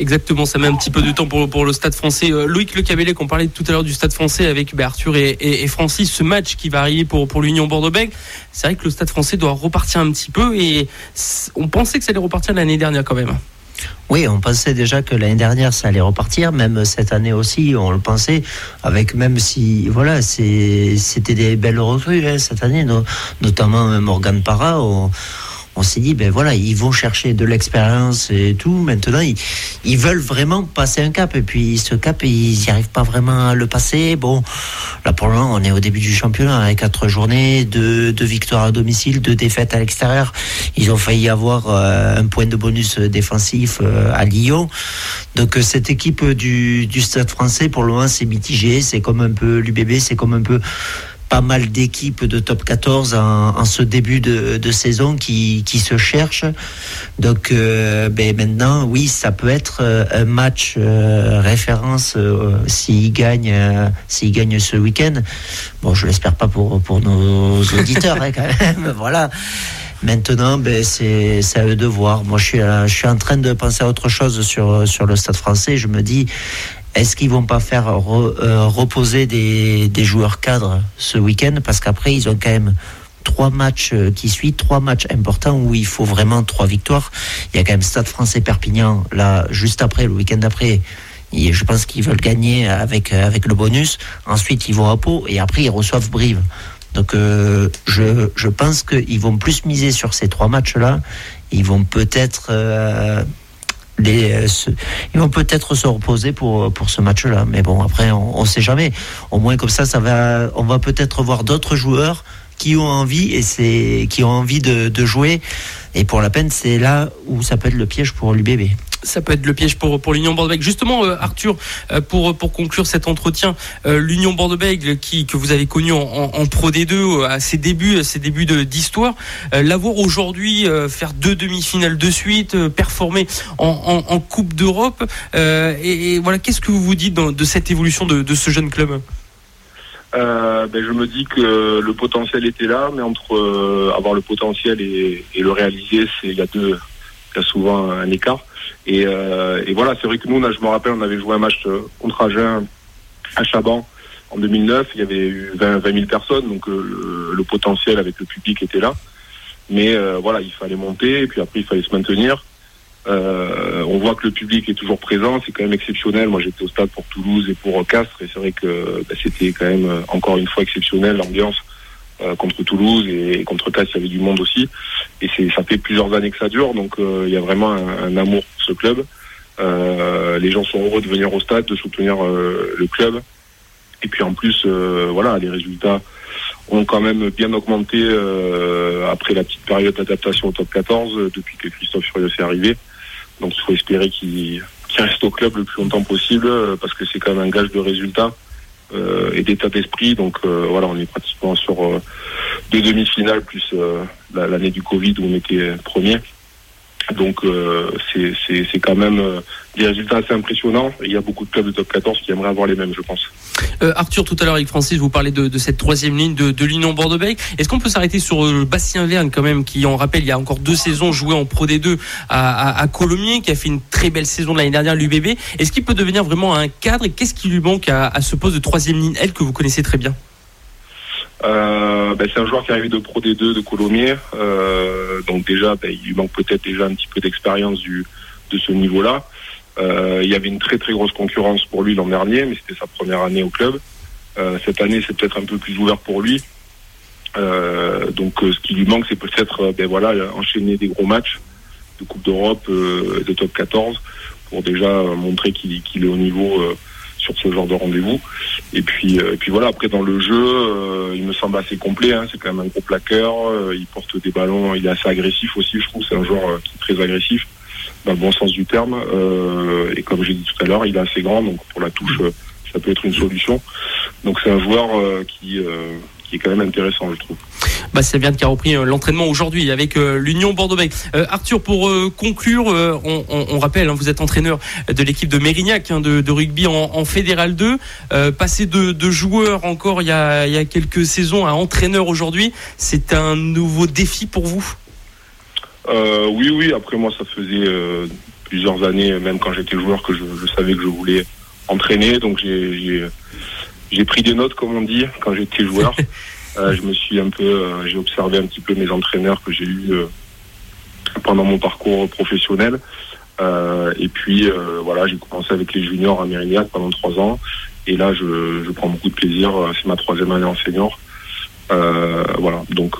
Speaker 1: Exactement, ça met un petit peu de temps pour, pour le Stade français. Euh, Loïc Le Cabellet, qu'on parlait tout à l'heure du Stade français avec bah, Arthur et, Francis, ce match qui va arriver pour, pour l'Union Bordeaux-Bègles, c'est vrai que le Stade français doit repartir un petit peu et on pensait que ça allait repartir l'année dernière quand même.
Speaker 3: Oui, on pensait déjà que l'année dernière ça allait repartir, même cette année aussi, on le pensait, avec même si, voilà, c'était des belles recrues hein, cette année, notamment Morgan Parra on s'est dit, ben voilà, ils vont chercher de l'expérience et tout. Maintenant, ils, veulent vraiment passer un cap. Et puis, ce cap, ils n'y arrivent pas vraiment à le passer. Bon, là, pour le moment, on est au début du championnat, avec quatre journées, deux, victoires à domicile, deux défaites à l'extérieur. Ils ont failli avoir euh, un point de bonus défensif euh, à Lyon. Donc, euh, cette équipe du, du Stade français, pour le moment, c'est mitigé. C'est comme un peu l'UBB, c'est comme un peu pas mal d'équipes de top 14 en, ce début de, saison qui, se cherchent. Donc euh, ben maintenant, oui, ça peut être euh, un match euh, référence s'il gagne, s'il gagne ce week-end. Bon, je l'espère pas pour, pour nos auditeurs, hein, [laughs] voilà. Maintenant, ben, c'est à eux de voir. Moi, je suis, je suis en train de penser à autre chose sur, sur le stade français. Je me dis, est-ce qu'ils vont pas faire euh, reposer des, des, joueurs cadres ce week-end? Parce qu'après, ils ont quand même trois matchs euh, qui suivent, trois matchs importants où il faut vraiment trois victoires. Il y a quand même Stade français Perpignan, là, juste après, le week-end d'après. Je pense qu'ils veulent gagner avec, euh, avec le bonus. Ensuite, ils vont à Pau et après, ils reçoivent Brive. Donc, je, je pense qu'ils vont plus miser sur ces trois matchs-là. Ils vont peut-être euh, ils vont peut-être se reposer pour, pour ce match-là. Mais bon, après, on ne sait jamais. Au moins, comme ça, on va peut-être voir d'autres joueurs qui ont envie et qui ont envie de, de jouer. Et pour la peine, c'est là où ça peut être le piège pour l'UBB
Speaker 1: ça peut être le piège pour, pour l'Union Bordeaux-Bègles. Justement, euh, Arthur, euh, pour, pour conclure cet entretien, euh, l'Union Bordeaux-Bègles que vous avez connu en, en, Pro D2 à ses débuts, à ses débuts d'histoire, l'avoir aujourd'hui faire deux demi-finales de suite, performer en, en, Coupe d'Europe, et, voilà, qu'est-ce que vous vous dites de cette évolution de, de ce jeune club?
Speaker 7: Ben, je me dis que le potentiel était là, mais entre avoir le potentiel et, et le réaliser, c'est il y a deux, il y a souvent un écart. Euh, et, voilà, c'est vrai que nous, je me rappelle, on avait joué un match euh, contre Agen à Chaban en 2009. Il y avait eu 20, 000 personnes, donc euh, le, potentiel avec le public était là. Mais voilà, il fallait monter et puis après il fallait se maintenir. on voit que le public est toujours présent, c'est quand même exceptionnel. Moi, j'étais au stade pour Toulouse et pour Castres, et c'est vrai que bah, c'était quand même encore une fois exceptionnel l'ambiance. Euh, contre Toulouse et, contre Castres, il y avait du monde aussi. Et c'est, ça fait plusieurs années que ça dure, donc euh, il y a vraiment un, amour pour ce club. Euh, les gens sont heureux de venir au stade, de soutenir le club. Et puis en plus, voilà, les résultats ont quand même bien augmenté après la petite période d'adaptation au top 14 depuis que Christophe Furieux est arrivé. Donc il faut espérer qu'il, qu'il reste au club le plus longtemps possible parce que c'est quand même un gage de résultats. Euh, et d'état d'esprit. Donc euh, voilà, on est pratiquement sur euh, deux demi-finales plus l'année du Covid où on était premier. Donc c'est quand même des résultats assez impressionnants. il y a beaucoup de clubs de top 14 qui aimeraient avoir les mêmes, je pense.
Speaker 1: Euh, Arthur, tout à l'heure avec Francis, vous parlez de, cette troisième ligne de, de l'Union Bordeaux-Bègles. Est-ce qu'on peut s'arrêter sur euh, Bastien Verne quand même, qui, on rappelle, il y a encore deux saisons joué en Pro D2 à, à, Colomiers, qui a fait une très belle saison l'année dernière l'UBB. Est-ce qu'il peut devenir vraiment un cadre? Et qu'est-ce qui lui manque à, ce poste de troisième ligne, elle que vous connaissez très bien?
Speaker 7: Euh, ben, c'est un joueur qui arrive de Pro D2 de Colomiers, donc déjà ben, il lui manque peut-être déjà un petit peu d'expérience de ce niveau-là. Euh, il y avait une très très grosse concurrence pour lui l'an dernier, mais c'était sa première année au club. Euh, cette année, c'est peut-être un peu plus ouvert pour lui. Euh, donc, ce qui lui manque, c'est peut-être ben voilà, enchaîner des gros matchs de Coupe d'Europe, de top 14, pour déjà montrer qu'il est au niveau sur ce genre de rendez-vous. Et puis, et puis voilà, après dans le jeu, il me semble assez complet. Hein, c'est quand même un gros plaqueur. il porte des ballons. Il est assez agressif aussi. Je trouve c'est un joueur qui est très agressif dans le bon sens du terme. Euh, et comme j'ai dit tout à l'heure, il est assez grand, donc pour la touche, euh, ça peut être une solution. Donc c'est un joueur euh, qui, qui est quand même intéressant, je trouve.
Speaker 1: Bah, c'est bien qui a repris l'entraînement aujourd'hui avec l'Union Bordeaux-Bègles. Arthur, pour conclure, on, rappelle, hein, vous êtes entraîneur de l'équipe de Mérignac hein, de, rugby en, Fédéral 2. passer de, de, joueur encore il y, a, il y a quelques saisons à entraîneur aujourd'hui, c'est un nouveau défi pour vous?
Speaker 7: Euh, oui, oui. Après, moi, ça faisait euh, plusieurs années, même quand j'étais joueur, que je, savais que je voulais entraîner. Donc, j'ai pris des notes, comme on dit, quand j'étais joueur. [laughs] Euh, je me suis un peu, j'ai observé un petit peu mes entraîneurs que j'ai eu pendant mon parcours professionnel. et puis, voilà, j'ai commencé avec les juniors à Mérignac pendant trois ans. Et là, je, je prends beaucoup de plaisir. C'est ma troisième année en senior. voilà, donc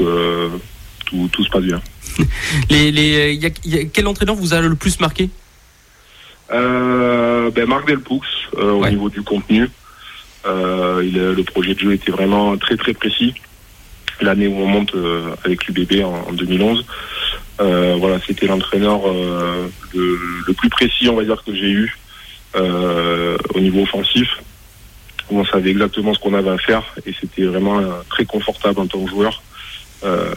Speaker 7: tout, tout se passe bien. [laughs]
Speaker 1: les, quel entraîneur vous a le plus marqué?
Speaker 7: Euh, ben Marc Delpoux euh, au niveau du contenu. Euh, le projet de jeu était vraiment très très précis. L'année où on monte avec l'UBB en, en 2011, voilà, c'était l'entraîneur le, le, plus précis, on va dire, que j'ai eu au niveau offensif. On savait exactement ce qu'on avait à faire et c'était vraiment très confortable en tant que joueur. Euh,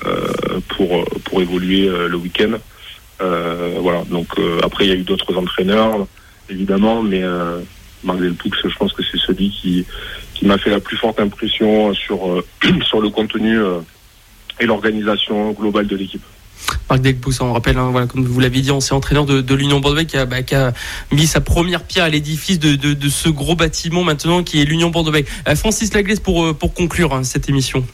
Speaker 7: pour pour évoluer euh, le week-end. Euh, voilà. Donc après, il y a eu d'autres entraîneurs, évidemment, mais Marc Delpoux, je pense que c'est celui qui qui m'a fait la plus forte impression sur [clears throat] sur le contenu et l'organisation globale de l'équipe.
Speaker 1: Marc Delpous, on rappelle, hein, voilà, comme vous l'avez dit, ancien entraîneur de, l'Union Bordeaux qui a, bah, qui a, mis sa première pierre à l'édifice de, de, ce gros bâtiment maintenant qui est l'Union Bordeaux. Euh, Francis Laglaise pour, euh, pour conclure hein, cette émission.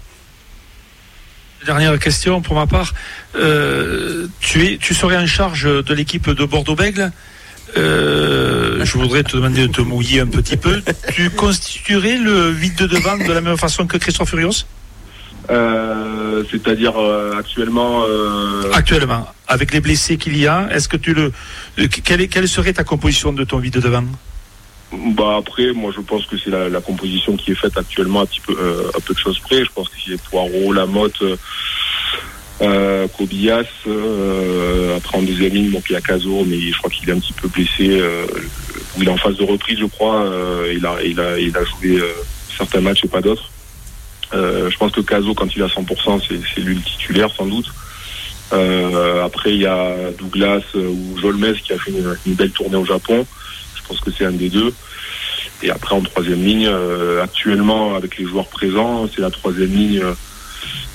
Speaker 4: Dernière question pour ma part. Euh, tu, es, tu serais en charge de l'équipe de Bordeaux-Bègle. Je voudrais te demander de te mouiller un petit peu. Tu constituerais le vide de devant de la même façon que Christophe Furios
Speaker 7: euh, c'est-à-dire euh, actuellement. Euh,
Speaker 4: actuellement, avec les blessés qu'il y a, est-ce que tu le, quelle, quelle, serait ta composition de ton vide de devant
Speaker 7: Bah après, moi je pense que c'est la, composition qui est faite actuellement un petit peu, un peu de choses près. Je pense que c'est Poirot, Lamotte. Euh, Kobias, après en deuxième ligne, bon, il y a Caso, mais je crois qu'il est un petit peu blessé. il est en phase de reprise, je crois. il, a, il, a, il a joué certains matchs et pas d'autres. Euh, je pense que Caso, quand il à 100%, c'est lui le titulaire sans doute. Euh, après, il y a Douglas euh, ou Jolmes qui a fait une, belle tournée au Japon. Je pense que c'est un des deux. Et après, en troisième ligne, actuellement, avec les joueurs présents, c'est la troisième ligne.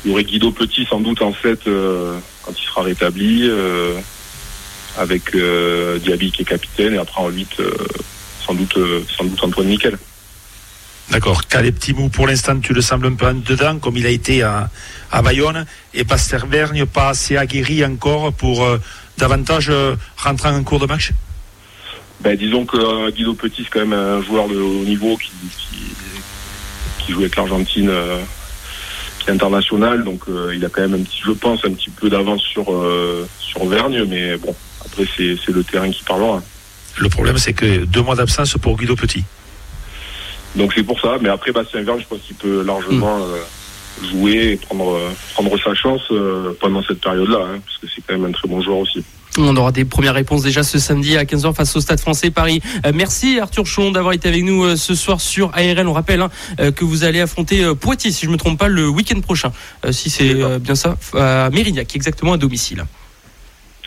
Speaker 7: Il y aurait Guido Petit sans doute en fait quand il sera rétabli, avec Diaby qui est capitaine, et après en 8, sans doute sans doute Antoine Nickel.
Speaker 4: D'accord. Calais Mou, pour l'instant, tu le sembles un peu en dedans, comme il a été à, Bayonne. Et Pasteur Vergne, pas assez aguerri encore pour euh, davantage euh, rentrer en cours de match?
Speaker 7: Ben, Disons que euh, Guido Petit, c'est quand même un joueur de haut niveau qui, qui, joue avec l'Argentine, qui est international. Donc il a quand même un petit, je pense, un petit peu d'avance sur, sur Vergne. Mais bon, après, c'est le terrain qui parlera.
Speaker 4: Le problème, c'est que deux mois d'absence pour Guido Petit.
Speaker 7: Donc c'est pour ça. Mais après, Bastien Verne, je pense qu'il peut largement mm. euh, jouer et prendre, euh, prendre sa chance euh, pendant cette période-là, hein, parce que c'est quand même un très bon joueur aussi.
Speaker 1: On aura des premières réponses déjà ce samedi à 15h face au Stade français Paris. merci Arthur Chon d'avoir été avec nous ce soir sur ARL. On rappelle hein, que vous allez affronter Poitiers, si je ne me trompe pas, le week-end prochain. si c'est bien ça, à Mérignac, exactement à domicile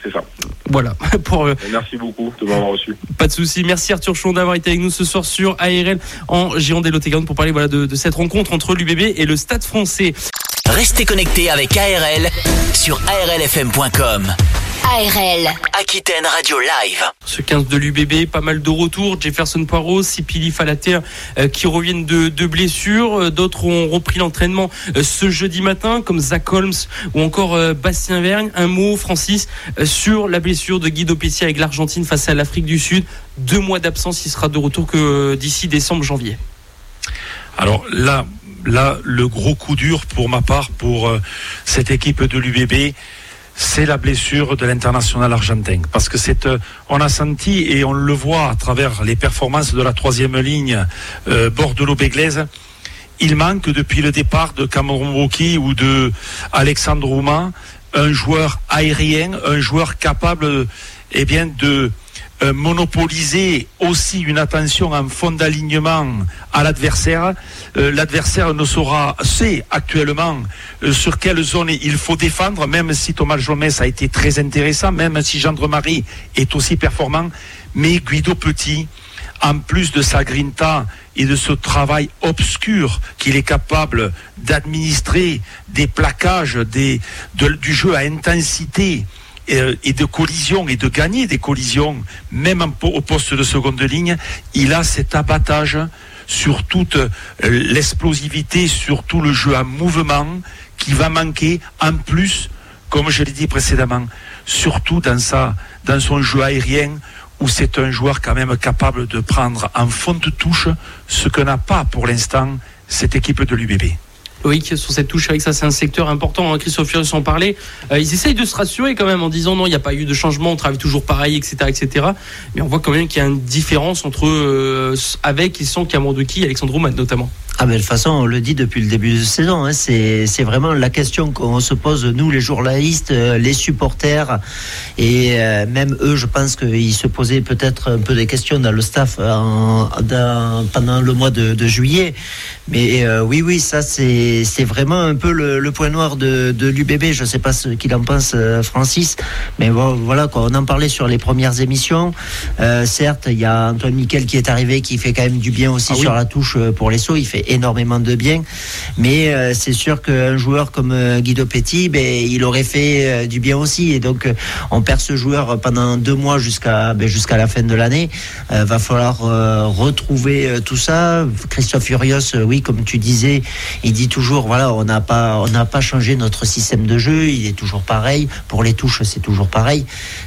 Speaker 7: c'est ça.
Speaker 1: Voilà. [laughs]
Speaker 7: Pour, euh, Merci beaucoup de m'avoir reçu.
Speaker 1: Pas de souci. Merci Arthur Chon d'avoir été avec nous ce soir sur ARL en Giron des pour parler voilà, de, de cette rencontre entre l'UBB et le Stade français.
Speaker 2: Restez connectés avec ARL sur arlfm.com. ARL. Aquitaine Radio Live.
Speaker 1: Ce 15 de l'UBB, pas mal de retours. Jefferson Poirot, Sipili Falater euh, qui reviennent de, de blessures. Euh, d'autres ont repris l'entraînement euh, ce jeudi matin, comme Zach Holmes ou encore Bastien Vergne. Un mot, Francis, sur la blessure de Guido Pessia avec l'Argentine face à l'Afrique du Sud. Deux mois d'absence, il sera de retour que d'ici décembre-janvier.
Speaker 4: Alors là, là, le gros coup dur pour ma part, pour cette équipe de l'UBB, c'est la blessure de l'international argentin. Parce que c'est, euh, on a senti et on le voit à travers les performances de la troisième ligne euh, Bordelot-Béglaise. Il manque depuis le départ de Cameron Woki ou de Alexandre Roumain un joueur aérien, un joueur capable eh bien, de euh, monopoliser aussi une attention en fond d'alignement à l'adversaire. Euh, l'adversaire ne saura, sait actuellement euh, sur quelle zone il faut défendre, même si Thomas Jomès a été très intéressant, même si Gendre-Marie est aussi performant. Mais Guido Petit, en plus de sa grinta et de ce travail obscur qu'il est capable d'administrer, des plaquages, des, du jeu à intensité, euh, et de collision et de gagner des collisions, même au poste de seconde ligne, il a cet abattage sur toute euh, l'explosivité, sur tout le jeu à mouvement qui va manquer en plus, comme je l'ai dit précédemment, surtout dans, sa, dans son jeu aérien où c'est un joueur quand même capable de prendre en fond de touche ce que n'a pas pour l'instant cette équipe de l'UBB.
Speaker 1: Sur cette touche, avec ça, c'est un secteur important. Hein, Christophe Furieux en parlait. Euh, ils essayent de se rassurer quand même en disant non, il n'y a pas eu de changement, on travaille toujours pareil, etc., etc. Mais on voit quand même qu'il y a une différence entre euh, avec et sans qui, Alexandre Ouman notamment.
Speaker 3: Ah mais de toute façon, on le dit depuis le début de saison, hein, c'est vraiment la question qu'on se pose, nous les journalistes, euh, les supporters, et euh, même eux, je pense qu'ils se posaient peut-être un peu des questions dans le staff en, dans, pendant le mois de, de juillet. Mais euh, oui, oui, ça c'est vraiment un peu le, point noir de, de l'UBB. Je ne sais pas ce qu'il en pense, euh, Francis, mais voilà, quoi, on en parlait sur les premières émissions. Euh, certes, il y a Antoine Miquel qui est arrivé, qui fait quand même du bien aussi ah sur la touche euh, pour les sauts. Il fait énormément de bien, mais c'est sûr qu'un joueur comme Guido Petit, ben, il aurait fait du bien aussi. Et donc, on perd ce joueur pendant deux mois jusqu'à ben, jusqu'à la fin de l'année. va falloir retrouver tout ça. Christophe Furios, oui, comme tu disais, il dit toujours, voilà, on n'a pas, pas changé notre système de jeu. Il est toujours pareil. Pour les touches, c'est toujours pareil.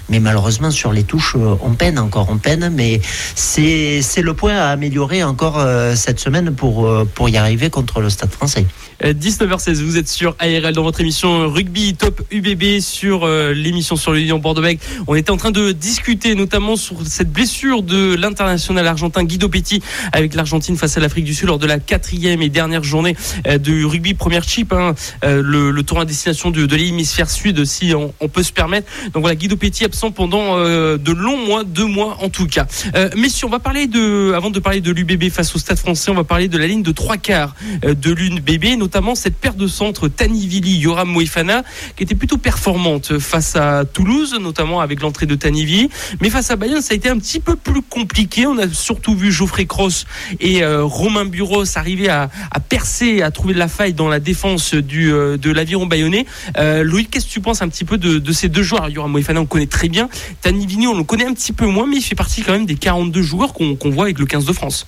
Speaker 3: Mais malheureusement, sur les touches, euh, on peine encore, on peine. Mais c'est, le point à améliorer encore euh, cette semaine pour, euh, pour y arriver contre le Stade français.
Speaker 1: 19h16, vous êtes sur ARL dans votre émission Rugby Top UBB sur l'émission sur le Lyon bordeaux On était en train de discuter notamment sur cette blessure de l'international argentin Guido Petit avec l'Argentine face à l'Afrique du Sud lors de la quatrième et dernière journée de rugby première chip, hein. le, le, tour à destination de, de l'hémisphère sud si on, on, peut se permettre. Donc voilà, Guido Petit absent pendant euh, de longs mois, deux mois en tout cas. Euh, messieurs, on va parler de, avant de parler de l'UBB face au Stade Français, on va parler de la ligne de trois quarts euh, de l'UBB, notamment cette paire de centres Tanivili, Yoram Moifana, qui était plutôt performante face à Toulouse, notamment avec l'entrée de Tanivili, mais face à Bayern, ça a été un petit peu plus compliqué. On a surtout vu Geoffrey Cross et Romain Buros arriver à, percer, à trouver de la faille dans la défense du, de l'aviron bayonnais. Loïc, qu'est-ce que tu penses un petit peu de, ces deux joueurs? Yoram Moifana, on connaît très bien. Tani Vini, on le connaît un petit peu moins, mais il fait partie quand même des 42 joueurs qu'on voit avec le 15 de France.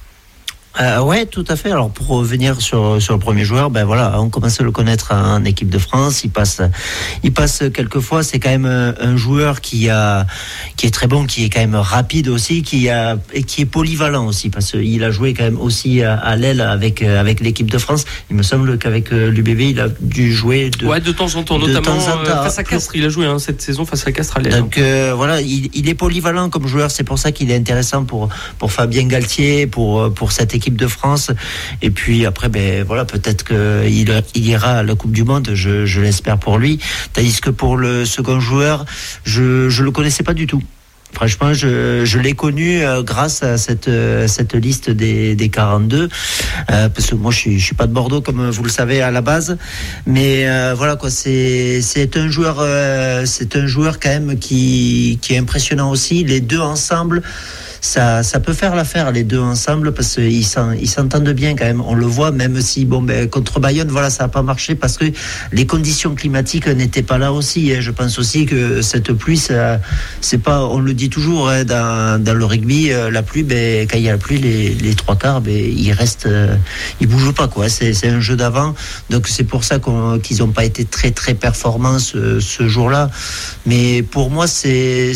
Speaker 3: Euh, ouais, tout à fait. Alors pour revenir sur sur le premier joueur, ben voilà, on commence à le connaître en équipe de France. Il passe, il passe quelques fois. C'est quand même un, joueur qui a, qui est très bon, qui est quand même rapide aussi, qui a et qui est polyvalent aussi parce qu'il a joué quand même aussi à, l'aile avec avec l'équipe de France. Il me semble qu'avec euh, l'UBB, il a dû jouer
Speaker 1: de, ouais, de temps en temps, notamment euh, face à Castres. Il a joué hein, cette saison face à Castres à l'aile.
Speaker 3: Donc euh, voilà, il, il, est polyvalent comme joueur. C'est pour ça qu'il est intéressant pour pour Fabien Galtier, pour pour cette équipe équipe de France. Et puis après, ben voilà, peut-être qu'il il ira à la Coupe du Monde, je, l'espère pour lui. Tandis que pour le second joueur, je ne le connaissais pas du tout. Franchement, je, l'ai connu euh, grâce à cette, euh, cette liste des, des 42, euh, parce que moi je suis, je suis pas de Bordeaux comme vous le savez à la base, mais voilà quoi, c'est c'est un joueur, c'est un joueur quand même qui qui est impressionnant aussi. Les deux ensemble ça, ça peut faire l'affaire les deux ensemble parce qu'ils s'entendent bien quand même. On le voit, même si bon, ben, contre Bayonne, voilà, ça n'a pas marché parce que les conditions climatiques n'étaient pas là aussi. Hein. Je pense aussi que cette pluie, c'est pas, on le dit toujours hein, dans, le rugby, euh, la pluie, ben, quand il y a la pluie, les, trois quarts, ben, ils restent, euh, ils bougent pas quoi. C'est un jeu d'avant, donc c'est pour ça qu'ils n'ont pas été très très performants ce jour-là. Mais pour moi, c'est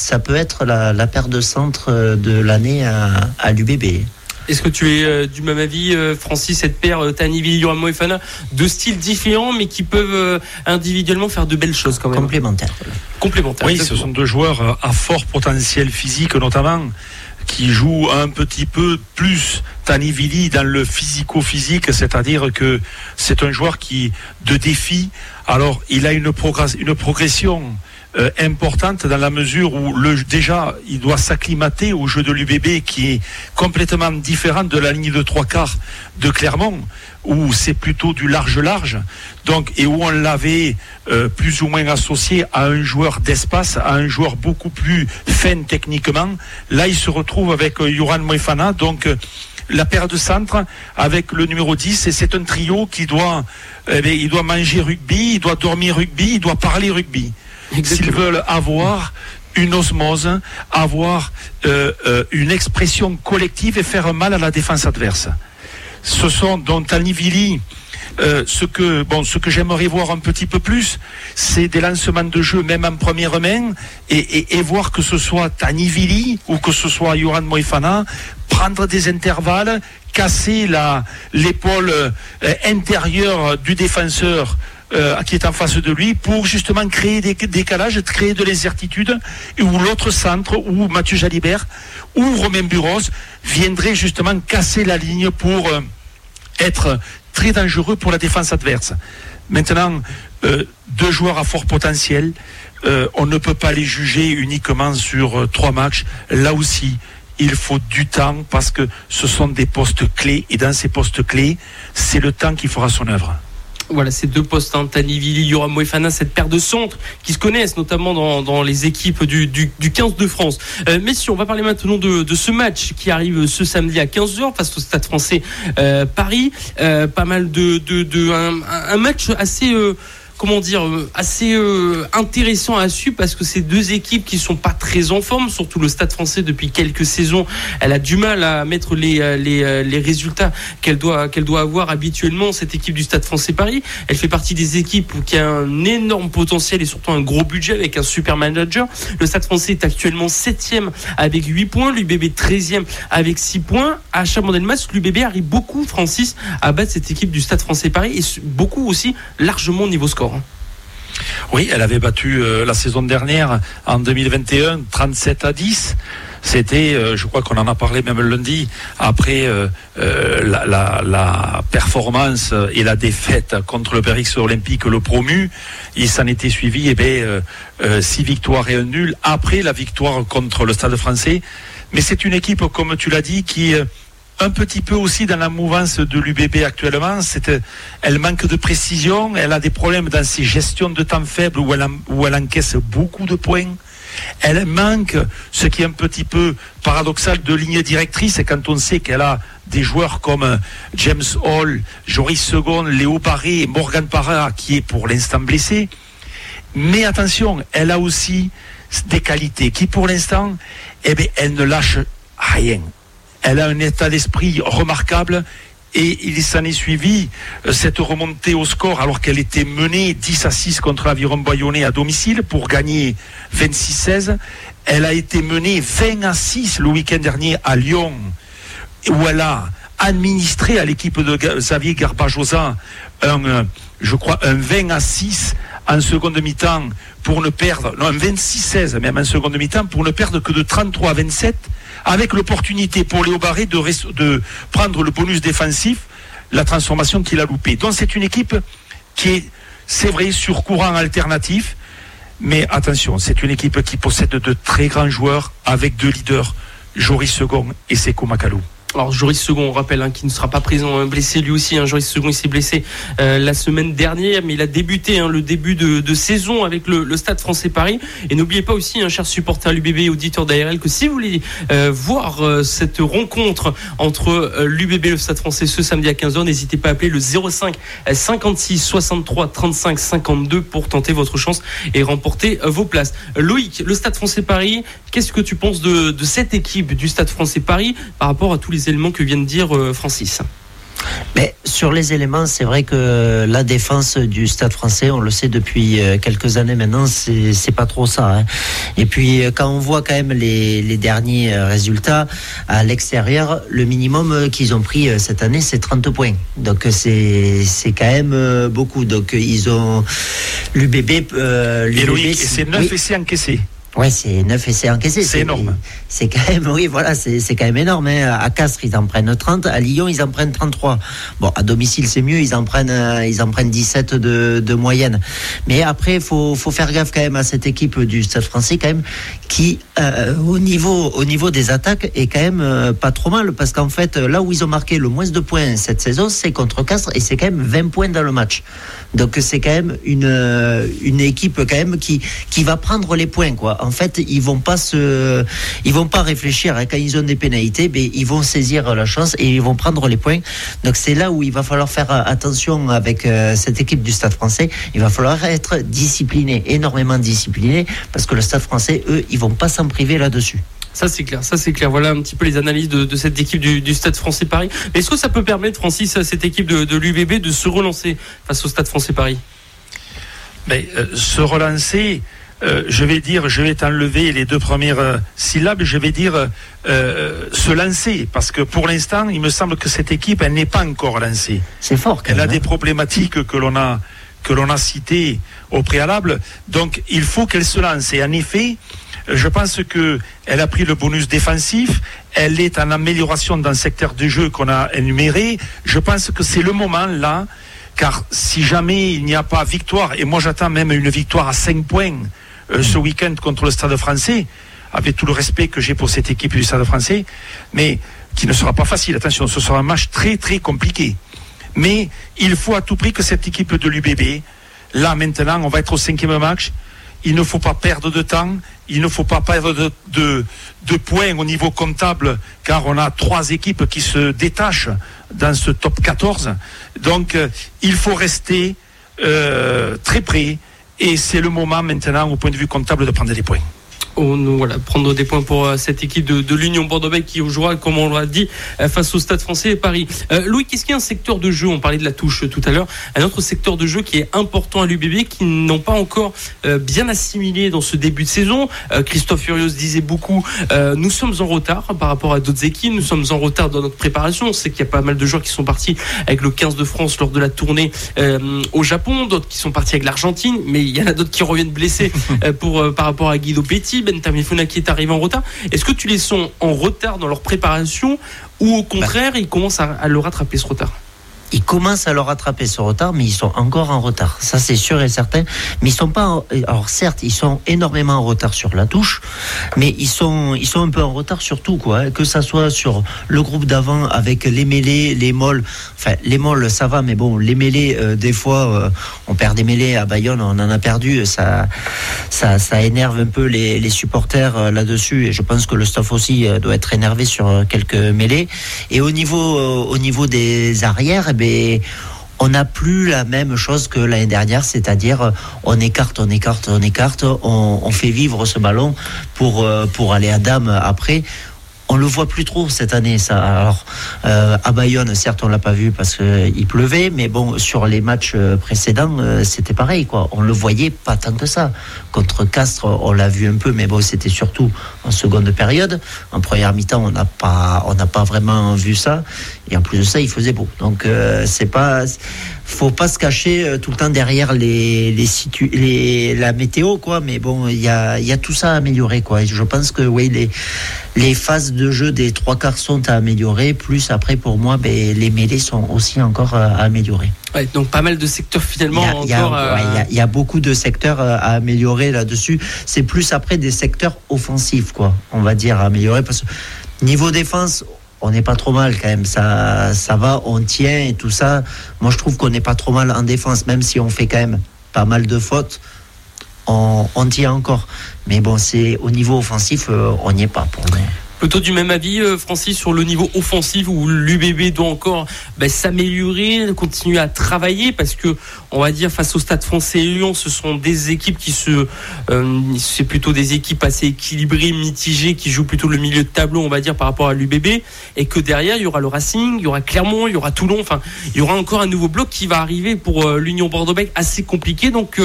Speaker 3: ça peut être la, la paire de centre euh, de l'année à, l'UBB.
Speaker 1: Est-ce que tu es euh, du même avis, euh, Francis, cette paire Tani Yoram Moefana, de styles différents, mais qui peuvent individuellement faire de belles choses quand même
Speaker 3: Complémentaires.
Speaker 1: Complémentaires.
Speaker 4: Oui, ce sont deux joueurs à fort potentiel physique, notamment qui jouent un petit peu plus Tanivili dans le physico-physique, c'est-à-dire que c'est un joueur qui de défi. Alors, il a une, une progression euh, importante dans la mesure où le, déjà il doit s'acclimater au jeu de l'UBB qui est complètement différent de la ligne de trois quarts de Clermont où c'est plutôt du large-large donc et où on l'avait euh, plus ou moins associé à un joueur d'espace, à un joueur beaucoup plus fin techniquement. Là, il se retrouve avec euh, Yoran donc la paire de centre avec le numéro 10 et c'est un trio qui doit eh il doit manger rugby, il doit dormir rugby, il doit parler rugby s'ils veulent avoir une osmose, avoir euh, euh, une expression collective et faire mal à la défense adverse. Ce sont dont Tanivili, euh, ce que bon, ce que j'aimerais voir un petit peu plus, c'est des lancements de jeu même en première main et, et, voir que ce soit Tanivili ou que ce soit Yoran Moifana prendre des intervalles, casser la l'épaule intérieure du défenseur euh, qui est en face de lui pour justement créer des décalages, créer de l'incertitude, où l'autre centre, ou Mathieu Jalibert, ou Romain Buros viendraient justement casser la ligne pour euh, être très dangereux pour la défense adverse. Maintenant, euh, deux joueurs à fort potentiel, on ne peut pas les juger uniquement sur trois matchs. Là aussi, il faut du temps parce que ce sont des postes clés et dans ces postes clés, c'est le temps qui fera son œuvre.
Speaker 1: Voilà, ces deux postes, hein, Tanivili, Yoram Moefana, cette paire de centres qui se connaissent notamment dans, dans les équipes du, du, du 15 de France. Euh, messieurs, on va parler maintenant de, de, ce match qui arrive ce samedi à 15h face au Stade français euh, Paris. Euh, pas mal de... de, de un, un, match assez... Euh, comment dire, euh, assez euh, intéressant à suivre parce que c'est deux équipes qui sont pas très en forme, surtout le Stade français depuis quelques saisons. Elle a du mal à mettre les, euh, les, les résultats qu'elle doit, qu'elle doit avoir habituellement, cette équipe du Stade français Paris. Elle fait partie des équipes qui a un énorme potentiel et surtout un gros budget avec un super manager. Le Stade français est actuellement 7 avec 8 points, l'UBB 13e avec 6 points. À Chabandelmas, l'UBB arrive beaucoup, Francis, à battre cette équipe du Stade français Paris et beaucoup aussi largement au niveau score.
Speaker 4: Oui, elle avait battu euh, la saison dernière, en 2021, 37 à 10. C'était, euh, je crois qu'on en a parlé même lundi, après euh, la, performance et la défaite contre le Périx Olympique, le promu, il s'en était suivi eh bien, six victoires et un nul après la victoire contre le Stade français. Mais c'est une équipe, comme tu l'as dit, qui un petit peu aussi dans la mouvance de l'UBB actuellement. C'est, elle manque de précision, elle a des problèmes dans ses gestions de temps faibles où elle, encaisse beaucoup de points. Elle manque, ce qui est un petit peu paradoxal, de ligne directrice, et quand on sait qu'elle a des joueurs comme James Hall, Joris Second, Léo Barré, Morgan Parra, qui est pour l'instant blessé. Mais attention, elle a aussi des qualités qui, pour l'instant, eh bien, elle ne lâche rien. Elle a un état d'esprit remarquable et il s'en est suivi cette remontée au score alors qu'elle était menée 10 à 6 contre l'Aviron Bayonnais à domicile pour gagner 26-16. Elle a été menée 20 à 6 le week-end dernier à Lyon où elle a administré à l'équipe de Xavier Garbajosa un, je crois, un 20 à 6 en seconde mi-temps pour ne perdre, non, un 26-16 même en seconde mi-temps pour ne perdre que de 33 à 27 avec l'opportunité pour Léo Barré de, prendre le bonus défensif, la transformation qu'il a loupée. Donc c'est une équipe qui est, c'est vrai, sur courant alternatif, mais attention, c'est une équipe qui possède de très grands joueurs avec deux leaders, Joris Second et Seko Makalou.
Speaker 1: Alors Joris Second, on rappelle, hein, qui ne sera pas présent, hein, blessé lui aussi. Hein, Joris Second, il s'est blessé euh, la semaine dernière, mais il a débuté hein, le début de, saison avec le, Stade Français Paris. Et n'oubliez pas aussi, un cher supporter l'UBB et auditeur d'ARL, que si vous voulez euh, voir euh, cette rencontre entre l'UBB et le Stade Français ce samedi à 15h, n'hésitez pas à appeler le 05 56 63 35 52 pour tenter votre chance et remporter vos places. Loïc, le Stade Français Paris, qu'est-ce que tu penses de, de cette équipe du Stade Français Paris par rapport à tous les éléments que vient de dire euh, Francis
Speaker 3: mais sur les éléments, c'est vrai que la défense du Stade français, on le sait depuis euh, quelques années maintenant, c'est pas trop ça. Hein. Et puis euh, quand on voit quand même les, les derniers résultats à l'extérieur, le minimum qu'ils ont pris cette année, c'est 30 points. Donc c'est quand même beaucoup. Donc ils ont l'UBB.
Speaker 4: Euh, et c'est 9 oui. essais encaissés.
Speaker 3: Ouais, c'est 9 essais encaissés.
Speaker 4: C'est énorme.
Speaker 3: C'est quand même, oui, voilà, c'est quand même énorme. Hein. À Castres, ils en prennent 30. À Lyon, ils en prennent 33. Bon, à domicile, c'est mieux. Ils en prennent, euh, ils en prennent 17 de, de moyenne. Mais après, il faut, faut faire gaffe quand même à cette équipe du Stade français, quand même, qui, euh, au, niveau, au niveau des attaques, est quand même euh, pas trop mal. Parce qu'en fait, là où ils ont marqué le moins de points cette saison, c'est contre Castres. Et c'est quand même 20 points dans le match. Donc, c'est quand même une, une équipe, quand même, qui, qui va prendre les points, quoi en fait, ils vont pas se, pas réfléchir. Hein. Quand ils ont des pénalités, ben, ils vont saisir la chance et ils vont prendre les points. Donc c'est là où il va falloir faire attention avec euh, cette équipe du Stade Français. Il va falloir être discipliné, énormément discipliné, parce que le Stade Français, eux, ils vont pas s'en priver là-dessus.
Speaker 1: Ça c'est clair, ça c'est clair. Voilà un petit peu les analyses de, de cette équipe du, du, Stade Français Paris. Mais est-ce que ça peut permettre, Francis, à cette équipe de, de l'UBB de se relancer face au Stade Français Paris?
Speaker 4: Mais euh, se relancer. Euh, je vais dire, je vais t'enlever les deux premières euh, syllabes, je vais dire euh, se lancer, parce que pour l'instant, il me semble que cette équipe, elle n'est pas encore lancée.
Speaker 3: C'est fort.
Speaker 4: Elle a des problématiques que l'on a que l'on a citées au préalable, donc il faut qu'elle se lance. Et en effet, je pense que elle a pris le bonus défensif, elle est en amélioration dans le secteur de jeu qu'on a énuméré. Je pense que c'est le moment là car si jamais il n'y a pas victoire, et moi j'attends même une victoire à 5 points euh, ce week-end contre le Stade français, avec tout le respect que j'ai pour cette équipe du Stade français, mais qui ne sera pas facile. Attention, ce sera un match très très compliqué. Mais il faut à tout prix que cette équipe de l'UBB, là maintenant, on va être au cinquième match, il ne faut pas perdre de temps, il ne faut pas perdre de, points au niveau comptable, car on a trois équipes qui se détachent dans ce top 14. Donc, euh, il faut rester euh, très près, et c'est le moment maintenant, au point de vue comptable, de prendre des points
Speaker 1: voilà, prendre des points pour euh, cette équipe de, l'Union Bordeaux qui jouera, comme on l'a dit, euh, face au Stade français et Paris. Euh, Louis, qu'est-ce qu'il y a un secteur de jeu? On parlait de la touche tout à l'heure. Un autre secteur de jeu qui est important à l'UBB, qui n'ont pas encore bien assimilé dans ce début de saison. Christophe Furios disait beaucoup nous sommes en retard par rapport à d'autres équipes, nous sommes en retard dans notre préparation. On sait qu'il y a pas mal de joueurs qui sont partis avec le 15 de France lors de la tournée au Japon, d'autres qui sont partis avec l'Argentine, mais il y en a d'autres qui reviennent blessés [laughs] pour, par rapport à Guido Petit. Qui est arrivé en retard. Est-ce que tu les sens en retard dans leur préparation ou au contraire, ils commencent à le rattraper ce retard?
Speaker 3: Ils commencent à leur rattraper ce retard, mais ils sont encore en retard. Ça, c'est sûr et certain. Mais ils sont pas. Alors certes, ils sont énormément en retard sur la touche, mais ils sont, ils sont un peu en retard sur tout, quoi. Hein. Que ça soit sur le groupe d'avant avec les mêlées, les molles. Enfin, les molles, ça va, mais bon, les mêlées, euh, des fois, euh, on perd des mêlées à Bayonne, on en a perdu. Ça, ça, énerve un peu les, les supporters euh, là-dessus, et je pense que le staff aussi doit être énervé sur quelques mêlées. Et au niveau, au niveau des arrières, eh ben, on n'a plus la même chose que l'année dernière, c'est-à-dire on écarte, on écarte, on écarte, on, fait vivre ce ballon pour, euh, pour aller à dame après on le voit plus trop cette année. Ça. Alors, euh, à Bayonne, certes, on l'a pas vu parce qu'il pleuvait, mais bon, sur les matchs euh, précédents, euh, c'était pareil, quoi. On le voyait pas tant que ça. Contre Castres, on l'a vu un peu, mais bon, c'était surtout en seconde période. En première mi-temps, on n'a pas, on n'a pas vraiment vu ça. Et en plus de ça, il faisait beau. Donc, c'est pas, faut pas se cacher tout le temps derrière les, les, les la météo, quoi. Mais bon, il y a, y a tout ça à améliorer, quoi. Je pense que, oui, les, les phases de jeu des trois quarts sont à améliorer. Plus après, pour moi, ben, les mêlées sont aussi encore à améliorer.
Speaker 1: donc pas mal de secteurs finalement
Speaker 3: il y a, encore. Il y, a, beaucoup de secteurs à améliorer là-dessus. C'est plus après des secteurs offensifs, quoi. On va dire à améliorer parce que niveau défense. On n'est pas trop mal quand même, ça, ça va, on tient et tout ça. Moi, je trouve qu'on n'est pas trop mal en défense, même si on fait quand même pas mal de fautes on, on tient encore. Mais bon, c'est au niveau offensif, euh, on n'y est pas pour nous.
Speaker 1: Plutôt du même avis, euh, Francis, sur le niveau offensif où l'UBB doit encore ben, s'améliorer, continuer à travailler parce que, on va dire, face au Stade français et Lyon, ce sont des équipes qui se. Euh, c'est plutôt des équipes assez équilibrées, mitigées, qui jouent plutôt le milieu de tableau, on va dire, par rapport à l'UBB. Et que derrière, il y aura le Racing, il y aura Clermont, il y aura Toulon. Enfin, il y aura encore un nouveau bloc qui va arriver pour euh, l'Union Bordeaux-Bègles assez compliqué. Donc,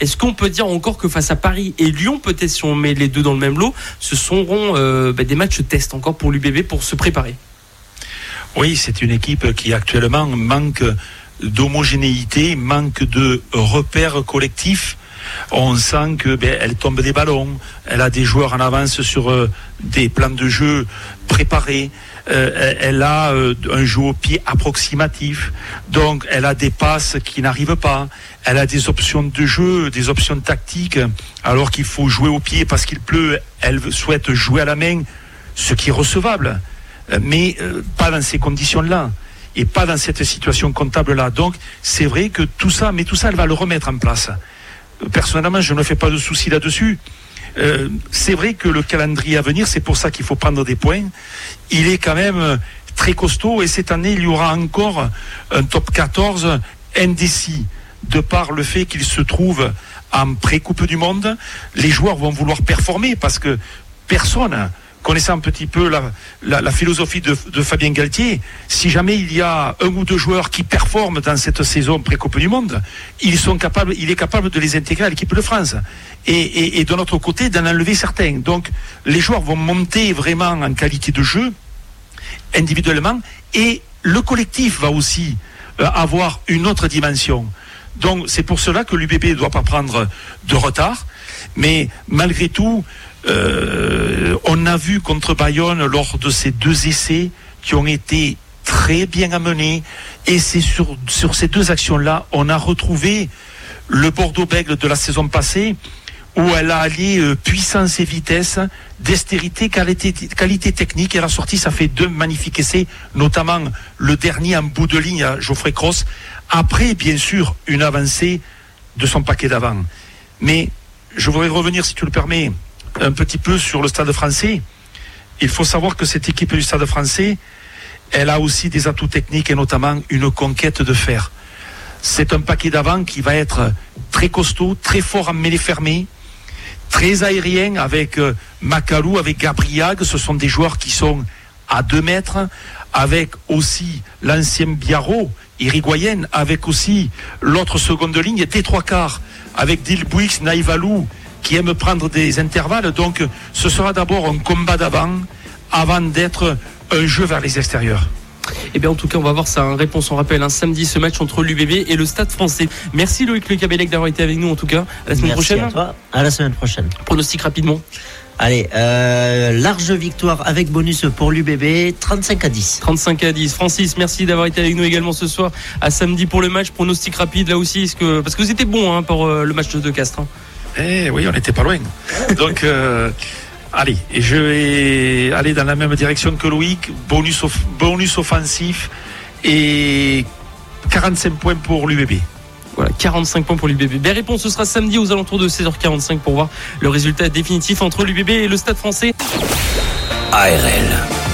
Speaker 1: est-ce qu'on peut dire encore que face à Paris et Lyon, peut-être si on met les deux dans le même lot, ce seront ben, des matchs test encore pour l'UBB pour se préparer.
Speaker 4: Oui, c'est une équipe qui actuellement manque d'homogénéité, manque de repères collectifs. On sent que ben, elle tombe des ballons, elle a des joueurs en avance sur euh, des plans de jeu préparés. Euh, elle a euh, un jeu au pied approximatif, donc elle a des passes qui n'arrivent pas, elle a des options de jeu, des options tactiques, alors qu'il faut jouer au pied parce qu'il pleut, elle souhaite jouer à la main ce qui est recevable, euh, mais euh, pas dans ces conditions-là et pas dans cette situation comptable-là. Donc, c'est vrai que tout ça, mais tout ça, elle va le remettre en place. Euh, personnellement, je ne fais pas de soucis là-dessus. c'est vrai que le calendrier à venir, c'est pour ça qu'il faut prendre des points. Il est quand même très costaud et cette année, il y aura encore un top 14 indécis de par le fait qu'il se trouve en pré-coupe du monde. Les joueurs vont vouloir performer parce que personne connaissant un petit peu la, philosophie de, Fabien Galtier, si jamais il y a un ou deux joueurs qui performent dans cette saison pré-Coupe du Monde, ils sont capables, il est capable de les intégrer à l'équipe de France. Et, de notre côté, d'en enlever certains. Donc, les joueurs vont monter vraiment en qualité de jeu, individuellement, et le collectif va aussi euh, avoir une autre dimension. Donc, c'est pour cela que l'UBB ne doit pas prendre de retard. Mais malgré tout, euh, on a vu contre Bayonne lors de ces deux essais qui ont été très bien amenés. Et c'est sur, sur ces deux actions-là, on a retrouvé le Bordeaux-Bègle de la saison passée où elle a allié euh, puissance et vitesse, dextérité, qualité, qualité technique. Elle a sorti, ça fait deux magnifiques essais, notamment le dernier en bout de ligne à Geoffrey Cross. Après, bien sûr, une avancée de son paquet d'avant. Mais je voudrais revenir, si tu le permets, un petit peu sur le stade français. Il faut savoir que cette équipe du stade français, elle a aussi des atouts techniques et notamment une conquête de fer. C'est un paquet d'avant qui va être très costaud, très fort en mêlée fermée, très aérien avec euh, Macalou, avec Gabriag. Ce sont des joueurs qui sont à 2 mètres, avec aussi l'ancien Biarro, Irigoyen, avec aussi l'autre seconde ligne, des trois quarts, avec Dilbuix, Naïvalou, qui aime prendre des intervalles. Donc ce sera d'abord un combat d'avant, avant d'être un jeu vers les extérieurs.
Speaker 1: Et eh bien en tout cas, on va voir ça. Hein. Réponse, on rappelle, un samedi ce match entre l'UBB et le Stade français. Merci Loïc Le Cabellec d'avoir été avec nous en tout cas.
Speaker 3: À la semaine prochaine. À, toi. à la semaine prochaine.
Speaker 1: Pronostic rapidement.
Speaker 3: Allez, euh, large victoire avec bonus pour l'UBB, 35 à 10.
Speaker 1: 35 à 10. Francis, merci d'avoir été avec nous également ce soir à samedi pour le match. Pronostic rapide là aussi, -ce que, parce que vous étiez bon hein, pour euh, le match de Castres.
Speaker 4: Eh oui, on n'était pas loin. Donc, euh, allez, je vais aller dans la même direction que Loïc. Bonus, bonus offensif et 45 points pour l'UBB.
Speaker 1: Voilà, 45 points pour l'UBB. Les réponses, ce sera samedi aux alentours de 16h45 pour voir le résultat définitif entre l'UBB et le Stade français.
Speaker 2: ARL.